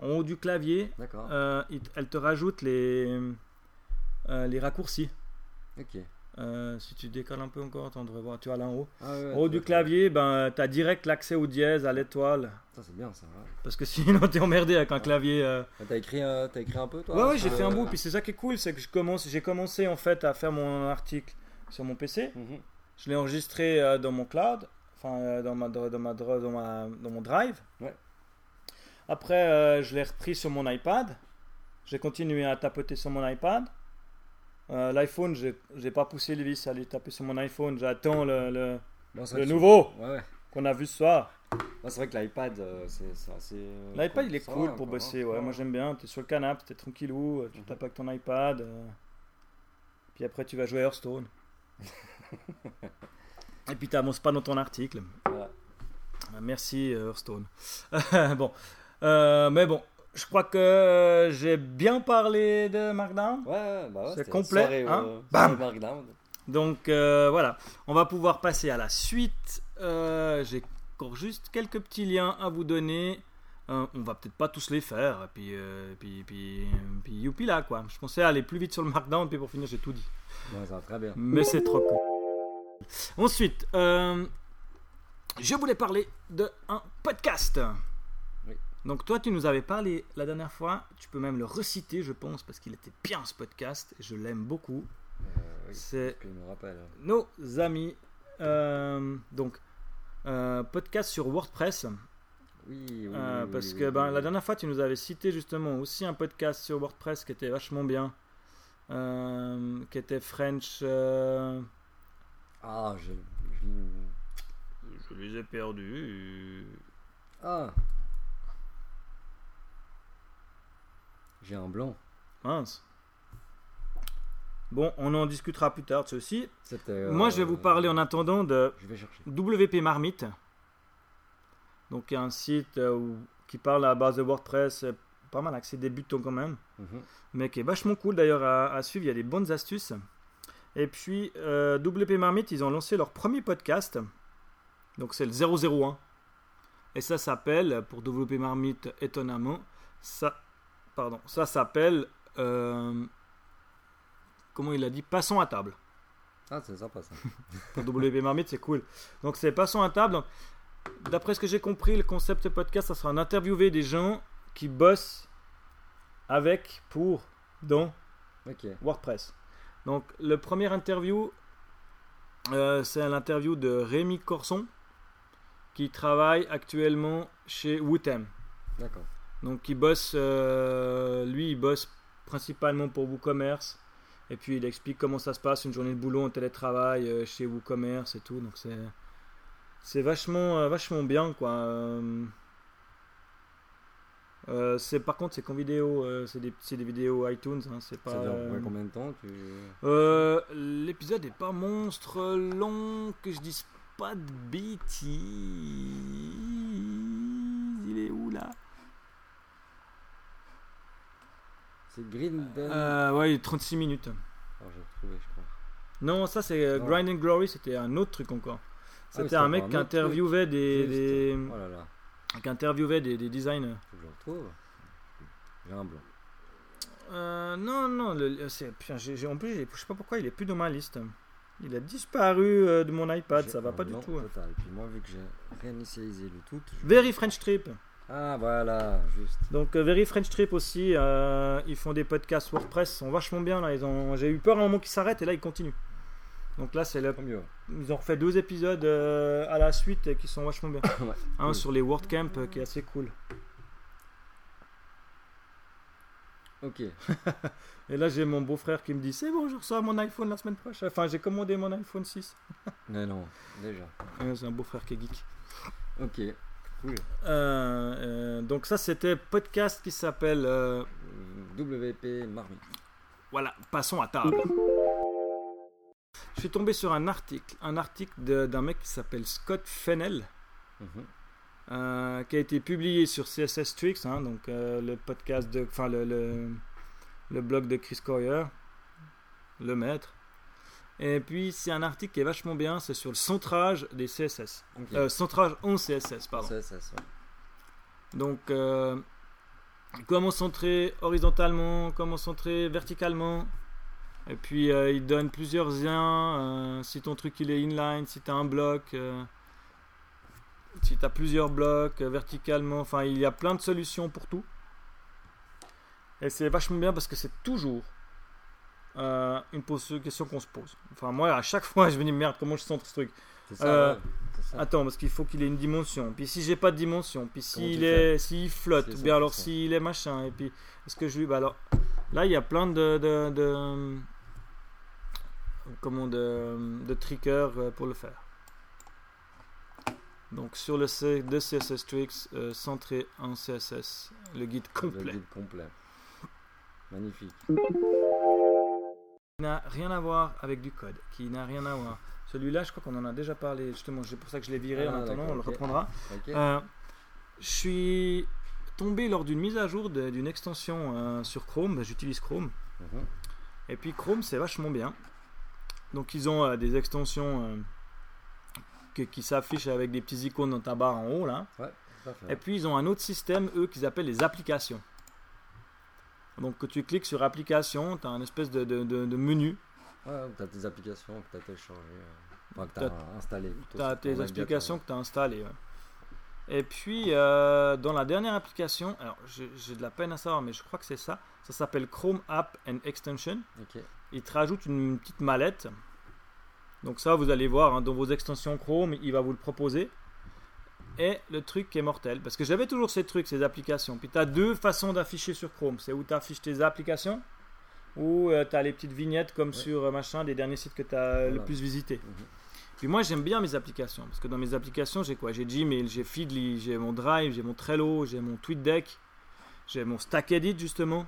En haut du clavier, euh, elle te rajoute les, euh, les raccourcis. Ok. Euh, si tu décales un peu encore, attends, on devrait voir, tu vois là en haut. Ah ouais, En haut du clavier, ben, tu as direct l'accès au dièse, à l'étoile. Ça, c'est bien ça. ouais. Parce que sinon, t'es emmerdé avec un clavier. euh, Ah, T'as écrit, euh, t'as écrit un peu toi Ouais, ouais, sur j'ai fait un bout. Puis c'est ça qui est cool, c'est que je commence, j'ai commencé en fait à faire mon article sur mon PC. Mhm. Je l'ai enregistré euh, dans mon cloud, enfin euh, dans, ma, dans, ma, dans, ma- dans mon drive. Ouais. Après, je l'ai repris sur mon iPad. J'ai continué à tapoter sur mon iPad. Euh, L'iPhone, j'ai pas poussé le vis à aller taper sur mon iPhone. J'attends le, le, Bon, nouveau sur- Ouais, ouais. qu'on a vu ce soir. C'est vrai que l'iPad, euh, c'est assez. euh, L'iPad, cool. il est Ça cool va, pour bosser. Ouais, moi j'aime bien. Tu es sur le canapé, tu es tranquillou, euh, tu tapes avec ton iPad. euh, Puis après, tu vas jouer Hearthstone. Et puis, tu n'avances pas dans ton article. Voilà. Merci euh, Hearthstone. bon. Euh, mais bon, je crois que euh, j'ai bien parlé de Markdown. Ouais, bah ouais. C'est complet, soirée, hein. euh, Bam Markdown. Donc euh, voilà, on va pouvoir passer à la suite. Euh, J'ai encore juste quelques petits liens à vous donner. On va peut-être pas tous les faire. Et puis, puis, puis, puis youpi là quoi. Je pensais aller plus vite sur le markdown, puis pour finir j'ai tout dit. Ouais, ça va très bien. Mais c'est trop cool. Ensuite, je voulais parler de un podcast. Donc toi, tu nous avais parlé la dernière fois. Tu peux même le reciter, je pense, parce qu'il était bien ce podcast. Et je l'aime beaucoup. Euh, oui, C'est rappelle. nos amis. euh, donc, euh, podcast sur WordPress. Oui, oui. euh, oui, parce oui, que oui, ben, oui. la dernière fois, tu nous avais cité justement aussi un podcast sur WordPress qui était vachement bien. euh, qui était French. euh, Ah, je. je- Je les ai perdus. Ah. J'ai un blanc. Mince. Bon, on en discutera plus tard de ceci. Euh, Moi, je vais vous parler en attendant de Je vais chercher. WP Marmite. Donc, il y a un site euh, où- qui parle à la base de WordPress, euh, pas mal accès débutant quand même, Mhm. mais qui est vachement cool d'ailleurs à, à suivre. Il y a des bonnes astuces. Et puis, euh, WP Marmite, ils ont lancé leur premier podcast. Donc, c'est le 001. Et ça s'appelle, pour WP Marmite, étonnamment, ça, pardon, ça s'appelle, euh, comment il a dit, Passons à table. Ah, c'est sympa ça. Pour WP Marmite, c'est cool. Donc c'est passons à table. D'après ce que j'ai compris, le concept podcast, ça sera d'interviewer des gens qui bossent avec, pour, dans. WordPress. Donc le premier interview, euh, c'est l'interview de Rémi Corson, qui travaille actuellement chez Wootem. D'accord. Donc il bosse, euh, lui il bosse principalement pour WooCommerce. Et puis il explique comment ça se passe une journée de boulot en télétravail euh, chez WooCommerce et tout. Donc c'est c'est vachement euh, vachement bien quoi. C'est par contre c'est qu'en vidéo, c'est des, c'est des vidéos iTunes, hein, c'est pas. ça dure combien de temps tu... L'épisode est pas monstre long, que je dise pas de bêtises. Il est où là? C'est Green Den. euh, Ouais, il est 36 minutes. Alors, j'ai retrouvé, je crois. Non, ça c'est euh, Non. Grind and Glory, c'était un autre truc encore. Ah oui, C'était c'était un encore mec un qui autre truc. interviewait des, Juste. des- Oh là là, qui interviewait des, des designers. faut que je le retrouve. J'ai un blanc. Euh, non, non, le- c'est, putain, j'ai, j'ai- en plus, j'ai- je sais pas pourquoi il est plus dans ma liste. Il a disparu euh, de mon iPad, J'ai ça va un pas du blanc tout. hein. Total. Et puis moi, vu que j'ai réinitialisé le tout. je- Very French Trip. Ah, voilà, juste. Donc euh, Very French Trip aussi, euh, ils font des podcasts WordPress, ils sont vachement bien là. Ils ont, j'ai eu peur à un moment qu'ils s'arrêtent et là ils continuent. Donc là c'est le, mieux. ils ont refait deux épisodes euh, à la suite et qui sont vachement bien. Ouais, Un sur les WordCamp qui est assez cool. Ok. Et là, j'ai mon beau-frère qui me dit C'est bon, je reçois mon iPhone la semaine prochaine. Enfin, j'ai commandé mon iPhone 6. Mais non, déjà. Ouais, c'est un beau-frère qui est geek. Ok. Cool. Euh, euh, donc, ça, c'était podcast qui s'appelle. euh, WP Marmite. Voilà, passons à table. Je suis tombé sur un article, un article d'un mec qui s'appelle Scott Fennell, Mhm. euh, qui a été publié sur CSS Tricks, hein, donc euh, le podcast de, enfin le, le, le blog de Chris Coyer, le maître. Et puis c'est un article qui est vachement bien, c'est sur le centrage des CSS. Euh, centrage en CSS, pardon. Donc, euh, comment centrer horizontalement, comment centrer verticalement. Et puis, euh, il donne plusieurs liens. si ton truc il est inline, si tu as un bloc, si tu as plusieurs blocs verticalement. Enfin, il y a plein de solutions pour tout. Et c'est vachement bien parce que c'est toujours euh, une pose- question qu'on se pose. Enfin, moi, à chaque fois, je me dis merde, comment je centre ce truc ça, Euh, ouais, c'est ça. Attends, parce qu'il faut qu'il ait une dimension. Puis si j'ai pas de dimension, puis s'il est, s'il flotte, ou bien alors s'il est machin, et puis est-ce que je lui, bah alors là il y a plein de, de, de comment de, de triggers euh, pour le faire. Donc sur le C de CSS Tricks, euh, centré en CSS, le guide Le complet. guide complet. Magnifique. Qui n'a rien à voir avec du code, qui n'a rien à voir. Celui-là, je crois qu'on en a déjà parlé, justement, c'est pour ça que je l'ai viré Ah, en attendant, on le reprendra. Euh, je suis tombé lors d'une mise à jour d'une extension euh, sur Chrome. Ben, J'utilise Chrome. Mhm. Et puis Chrome, c'est vachement bien. Donc ils ont euh, des extensions que- qui s'affichent avec des petits icônes dans ta barre en haut là. Et puis ils ont un autre système, eux, qu'ils appellent les applications. Donc tu cliques sur application, tu as un espèce de, de- de- de menu. Ouais, tu as tes applications que tu as téléchargées. euh, Enfin, que tu as installées. Tu as tes applications que tu as installées. ouais. Et puis, euh, dans la dernière application, alors j'ai de la peine à savoir, mais je crois que c'est ça. Ça s'appelle Chrome App and Extension. Ok. Il te rajoute une petite mallette. Donc, ça, vous allez voir hein, dans vos extensions Chrome, il va vous le proposer. Et le truc qui est mortel, parce que j'avais toujours ces trucs, ces applications. Puis tu as deux façons d'afficher sur Chrome. C'est où tu affiches tes applications, ou tu as les petites vignettes comme Ouais. sur euh, machin des derniers sites que tu as le Voilà. plus visités. Mhm. Puis moi j'aime bien mes applications parce que dans mes applications j'ai quoi? J'ai Gmail, j'ai Feedly, j'ai mon Drive, j'ai mon Trello, j'ai mon TweetDeck, j'ai mon StackEdit justement.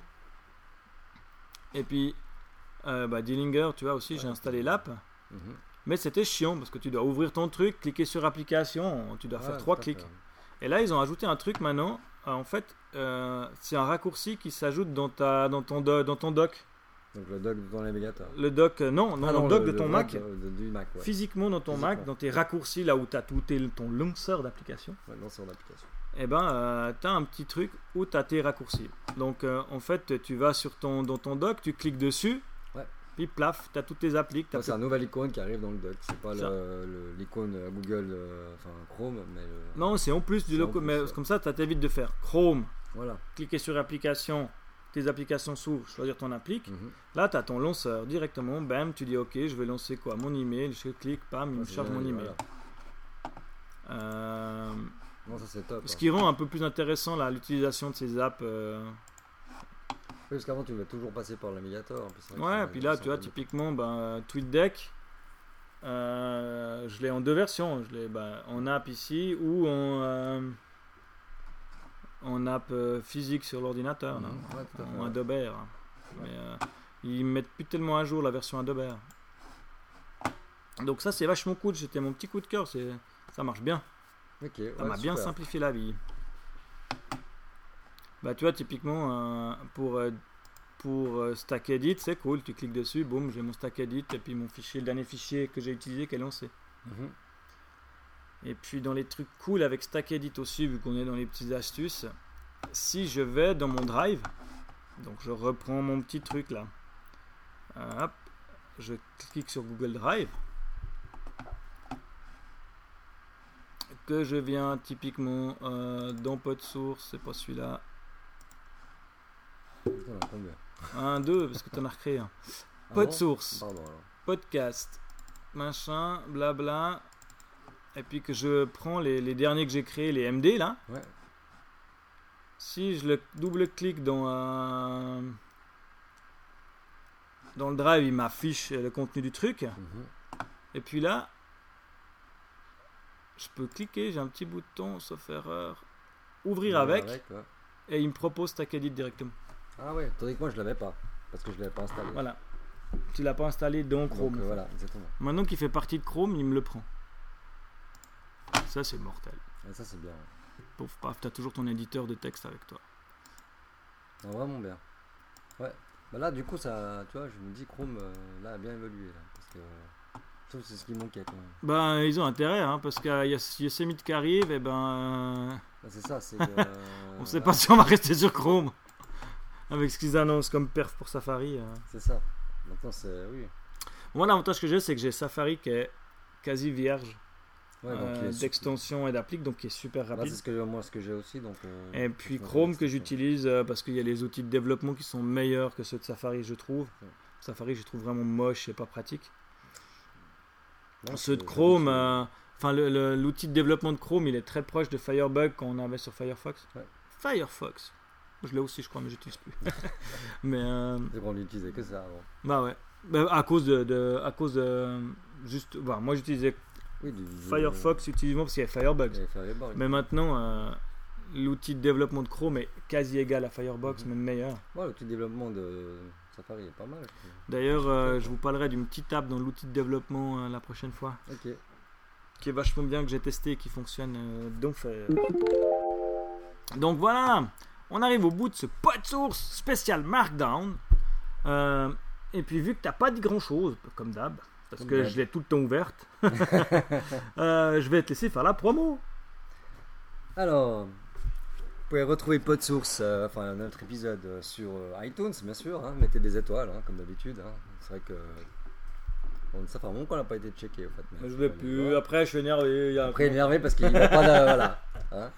Et puis euh, bah, Dillinger, tu vois aussi, j'ai installé l'app. Mhm. Mais c'était chiant parce que tu dois ouvrir ton truc, cliquer sur application, tu dois Ouais, faire trois fait. clics. Et là ils ont ajouté un truc maintenant. Euh, en fait, euh, c'est un raccourci qui s'ajoute dans, ta, dans, ton, do- dans ton doc. Donc le dock ton navigateur. Le doc, euh, non, non, Ah dans le doc de ton dock Mac. de- de- du Mac, ouais. Physiquement dans ton Mac, dans tes raccourcis là où tu as tout tes- ton lanceur d'application. Ouais, application. eh ben, tu as un petit truc où tu as tes raccourcis. Donc, euh, en fait, tu vas sur ton, dans ton doc, tu cliques dessus, Puis plaf, tu as toutes tes applis. que t'as Ça, c'est un nouvel icône qui arrive dans le dock. C'est pas l'icône euh, Google, euh, enfin Chrome, mais le- Non, c'est en plus du logo, mais ouais. comme ça, ça t'évite de faire Chrome, Voilà. cliquer sur application, tes applications s'ouvrent, choisir ton appli. Mhm. Là, tu as ton lanceur directement, bam, tu dis OK, je vais lancer quoi Mon email, je clique, bam, il me charge mon email. voilà. Euh, Non, ça c'est top. ce hein. qui rend un peu plus intéressant l'utilisation de ces apps. euh, parce qu'avant tu devais toujours passer par le que Ouais, puis là, tu vois, typiquement, ben, TweetDeck, euh, je l'ai en deux versions. Je l'ai ben, en app ici ou en, euh, en app euh, physique sur l'ordinateur, là, Ouais, en. Adobe Air. Mais euh, ils mettent plus tellement à jour la version Adobe Air. Donc ça, c'est vachement cool. C'était mon petit coup de cœur. Ça marche bien. Ok, Ça ouais, m'a bien simplifié la vie. Bah tu vois typiquement euh, pour euh, pour euh, Stack Edit c'est cool, tu cliques dessus, boum, j'ai mon Stack Edit et puis mon fichier, le dernier fichier que j'ai utilisé qui est lancé. Mhm. Et puis dans les trucs cool avec Stack Edit aussi, vu qu'on est dans les petites astuces, si je vais dans mon Drive, donc je reprends mon petit truc là, hop, je clique sur Google Drive, que je viens typiquement dans PodSource, c'est pas celui-là, Putain, on a combien un, deux, parce que tu en as recréé un. Ah bon Pardon alors. podcast, machin, blabla, et puis que je prends les, les derniers que j'ai créés, les MD là, Ouais. si je le double-clique dans un... Dans le drive, il m'affiche le contenu du truc. Mhm. Et puis là, je peux cliquer, j'ai un petit bouton, sauf erreur, ouvrir avec, ouais. et il me propose TakeEdit directement. Ah ouais, tandis que moi je l'avais pas. Parce que je l'avais pas installé. Voilà. Tu l'as pas installé dans Donc, Chrome. euh, voilà, exactement. Maintenant qu'il fait partie de Chrome, il me le prend. Ça, c'est mortel. Et ça c'est bien. Pauvre paf, t'as toujours ton éditeur de texte avec toi. Non, vraiment bien. Ouais. Bah là du coup ça, tu vois, je me dis Chrome euh, là a bien évolué là. Parce que euh, c'est ce qui manquait quand même. Ben, ils ont intérêt, hein, parce qu'il y a Yosemite qui arrive, et ben. euh, Bah, c'est ça, c'est euh, on sait pas si on va rester sur Chrome. Avec ce qu'ils annoncent comme perf pour Safari. euh. C'est ça. Maintenant c'est. Oui. Moi, l'avantage que j'ai, c'est que j'ai Safari qui est quasi vierge Ouais, euh, d'extension et d'applique, donc qui est super Bah, rapide. c'est ce que moi ce que j'ai aussi donc. euh, Et puis Chrome que j'utilise euh, parce qu'il y a les outils de développement qui sont meilleurs que ceux de Safari, je trouve. Ouais. Safari, je trouve vraiment moche et pas pratique. Ceux de Chrome, enfin l'outil de développement de Chrome, il est très proche de Firebug qu'on avait sur Firefox. Firefox. Je l'ai aussi, je crois, mais j'utilise plus. mais euh, C'est qu'on n'utilisait que ça avant. bah ouais, Bah, à cause de, de- à cause de juste, voilà, moi j'utilisais Oui, du, du- Firefox utilement parce qu'il y Firebug. avait Firebug. Mais maintenant, euh, l'outil de développement de Chrome est quasi égal à Firefox, Mhm. même meilleur. Ouais, le petit développement de Safari est pas mal. je. D'ailleurs, euh, je vous parlerai d'une petite app dans l'outil de développement euh, la prochaine fois, Ok. qui est vachement bien, que j'ai testé et qui fonctionne euh, d'enfer. Donc voilà, on arrive au bout de ce pod source spécial Markdown. Euh, et puis vu que t'as pas dit grand chose, comme d'hab, parce Comme que je l'ai tout le temps ouverte, euh, je vais te laisser faire la promo. Alors, vous pouvez retrouver PodSource, euh, enfin notre épisode euh, sur euh, iTunes, bien sûr. hein. mettez des étoiles, hein, comme d'habitude. hein. C'est vrai que. Ça fait un moment qu'on n'a pas été checké, au fait. mais Je vais plus. Après, je suis énervé. il y a- Après, énervé parce qu'il n'y a pas de. voilà.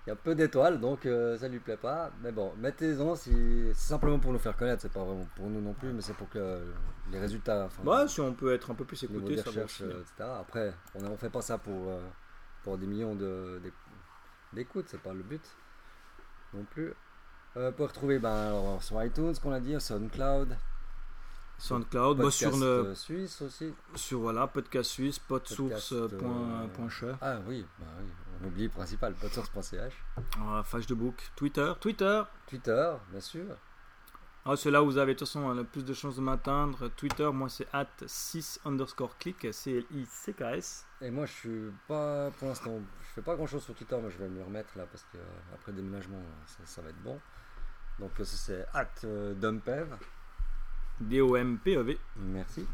Hein. Il y a peu d'étoiles, donc euh, ça lui plaît pas. Mais bon, mettez-en si. C'est simplement pour nous faire connaître, c'est pas vraiment pour nous non plus, mais c'est pour que euh, les résultats. enfin, Ouais, si on peut être un peu plus niveau écouté, des ça va recherches, aussi. euh, etc. Après, on ne fait pas ça pour, euh, pour des millions de- d'éc- d'écoutes, c'est pas le but non plus. Euh, pour retrouver ben, alors, sur iTunes, qu'on a dit, SoundCloud, SoundCloud, bah, podcast sur, le, euh, suisse aussi. sur voilà, podcast suisse, podsource.ch, Ah oui, bah oui, on oublie le principal, podsource.ch. Ah, Facebook, Twitter, Twitter. Twitter, bien sûr. Ah, c'est là où vous avez de toute façon le plus de chances de m'atteindre. Twitter, moi c'est at 6 underscore click, C-L-I-C-K-S. Et moi, je suis pas, pour l'instant, je fais pas grand chose sur Twitter, mais je vais me remettre là parce que euh, après le déménagement, ça, ça va être bon. Donc, euh, c'est at euh, Dumpev. D-O-M-P-E-V. Merci.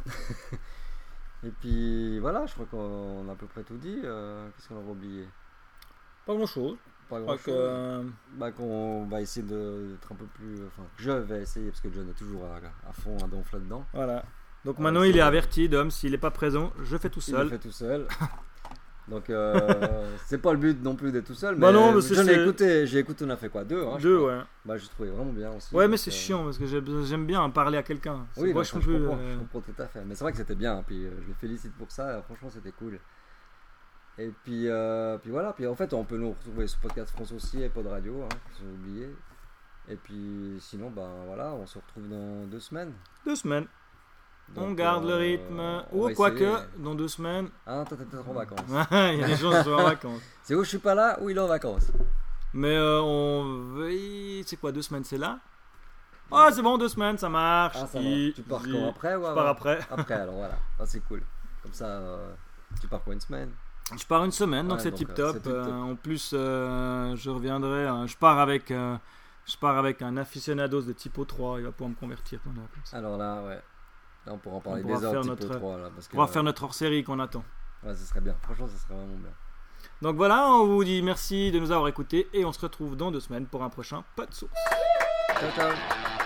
Et puis voilà, je crois qu'on a à peu près tout dit. Euh, Qu'est-ce qu'on a oublié? Pas grand chose. Pas Je grand que, chose. euh, Bah, qu'on va essayer d'être un peu plus. Enfin, je vais essayer parce que John est toujours à, à fond, à donf là-dedans. voilà. Donc Ouais, maintenant il est averti, Dom, s'il n'est pas présent, je fais tout seul. fait tout seul. Donc, euh, c'est pas le but non plus d'être tout seul. Mais Bah non, a c'est- écouté, j'ai écouté, on a fait quoi Deux, hein, je Deux, ouais. Bah, j'ai trouvé vraiment bien aussi. Ouais, mais c'est euh, chiant parce que j'ai- j'aime bien parler à quelqu'un. Oui, ça, je, plus, comprends, euh, je comprends tout à fait. Mais c'est vrai que c'était bien. Puis euh, je le félicite pour ça. Franchement, c'était cool. Et puis, euh, puis voilà. Puis en fait, on peut nous retrouver sur Podcast France aussi et Pod Radio, hein, j'ai oublié. Et puis sinon, ben voilà, on se retrouve dans deux semaines. Deux semaines. on garde le euh, rythme. Ou quoique, dans deux semaines. Ah, t'es peut-être en vacances. il y a des gens qui sont en vacances. C'est où je suis pas là ou il est en vacances. Mais euh, on. C'est quoi, deux semaines, c'est là Oh, c'est bon, deux semaines, ça marche. Ah, ça. Tu pars quand après ou Je pars après. Après, alors voilà. Ah, c'est cool. Comme ça, euh, tu pars quoi une semaine Je pars une semaine, donc Ouais, c'est tip euh, top. c'est tip-top. en plus, euh, je reviendrai. euh, je pars avec. euh, je pars avec un aficionados de typo 3. Il va pouvoir me convertir pendant la place. Alors là, ouais. Là, on pourra en parler On pourra des heures faire type notre- 3 là. Parce que, On va faire notre hors-série qu'on attend. Ouais, ce serait bien. Franchement, ce serait vraiment bien. Donc voilà, on vous dit merci de nous avoir écoutés et on se retrouve dans deux semaines pour un prochain Pas de source. Ciao, ciao.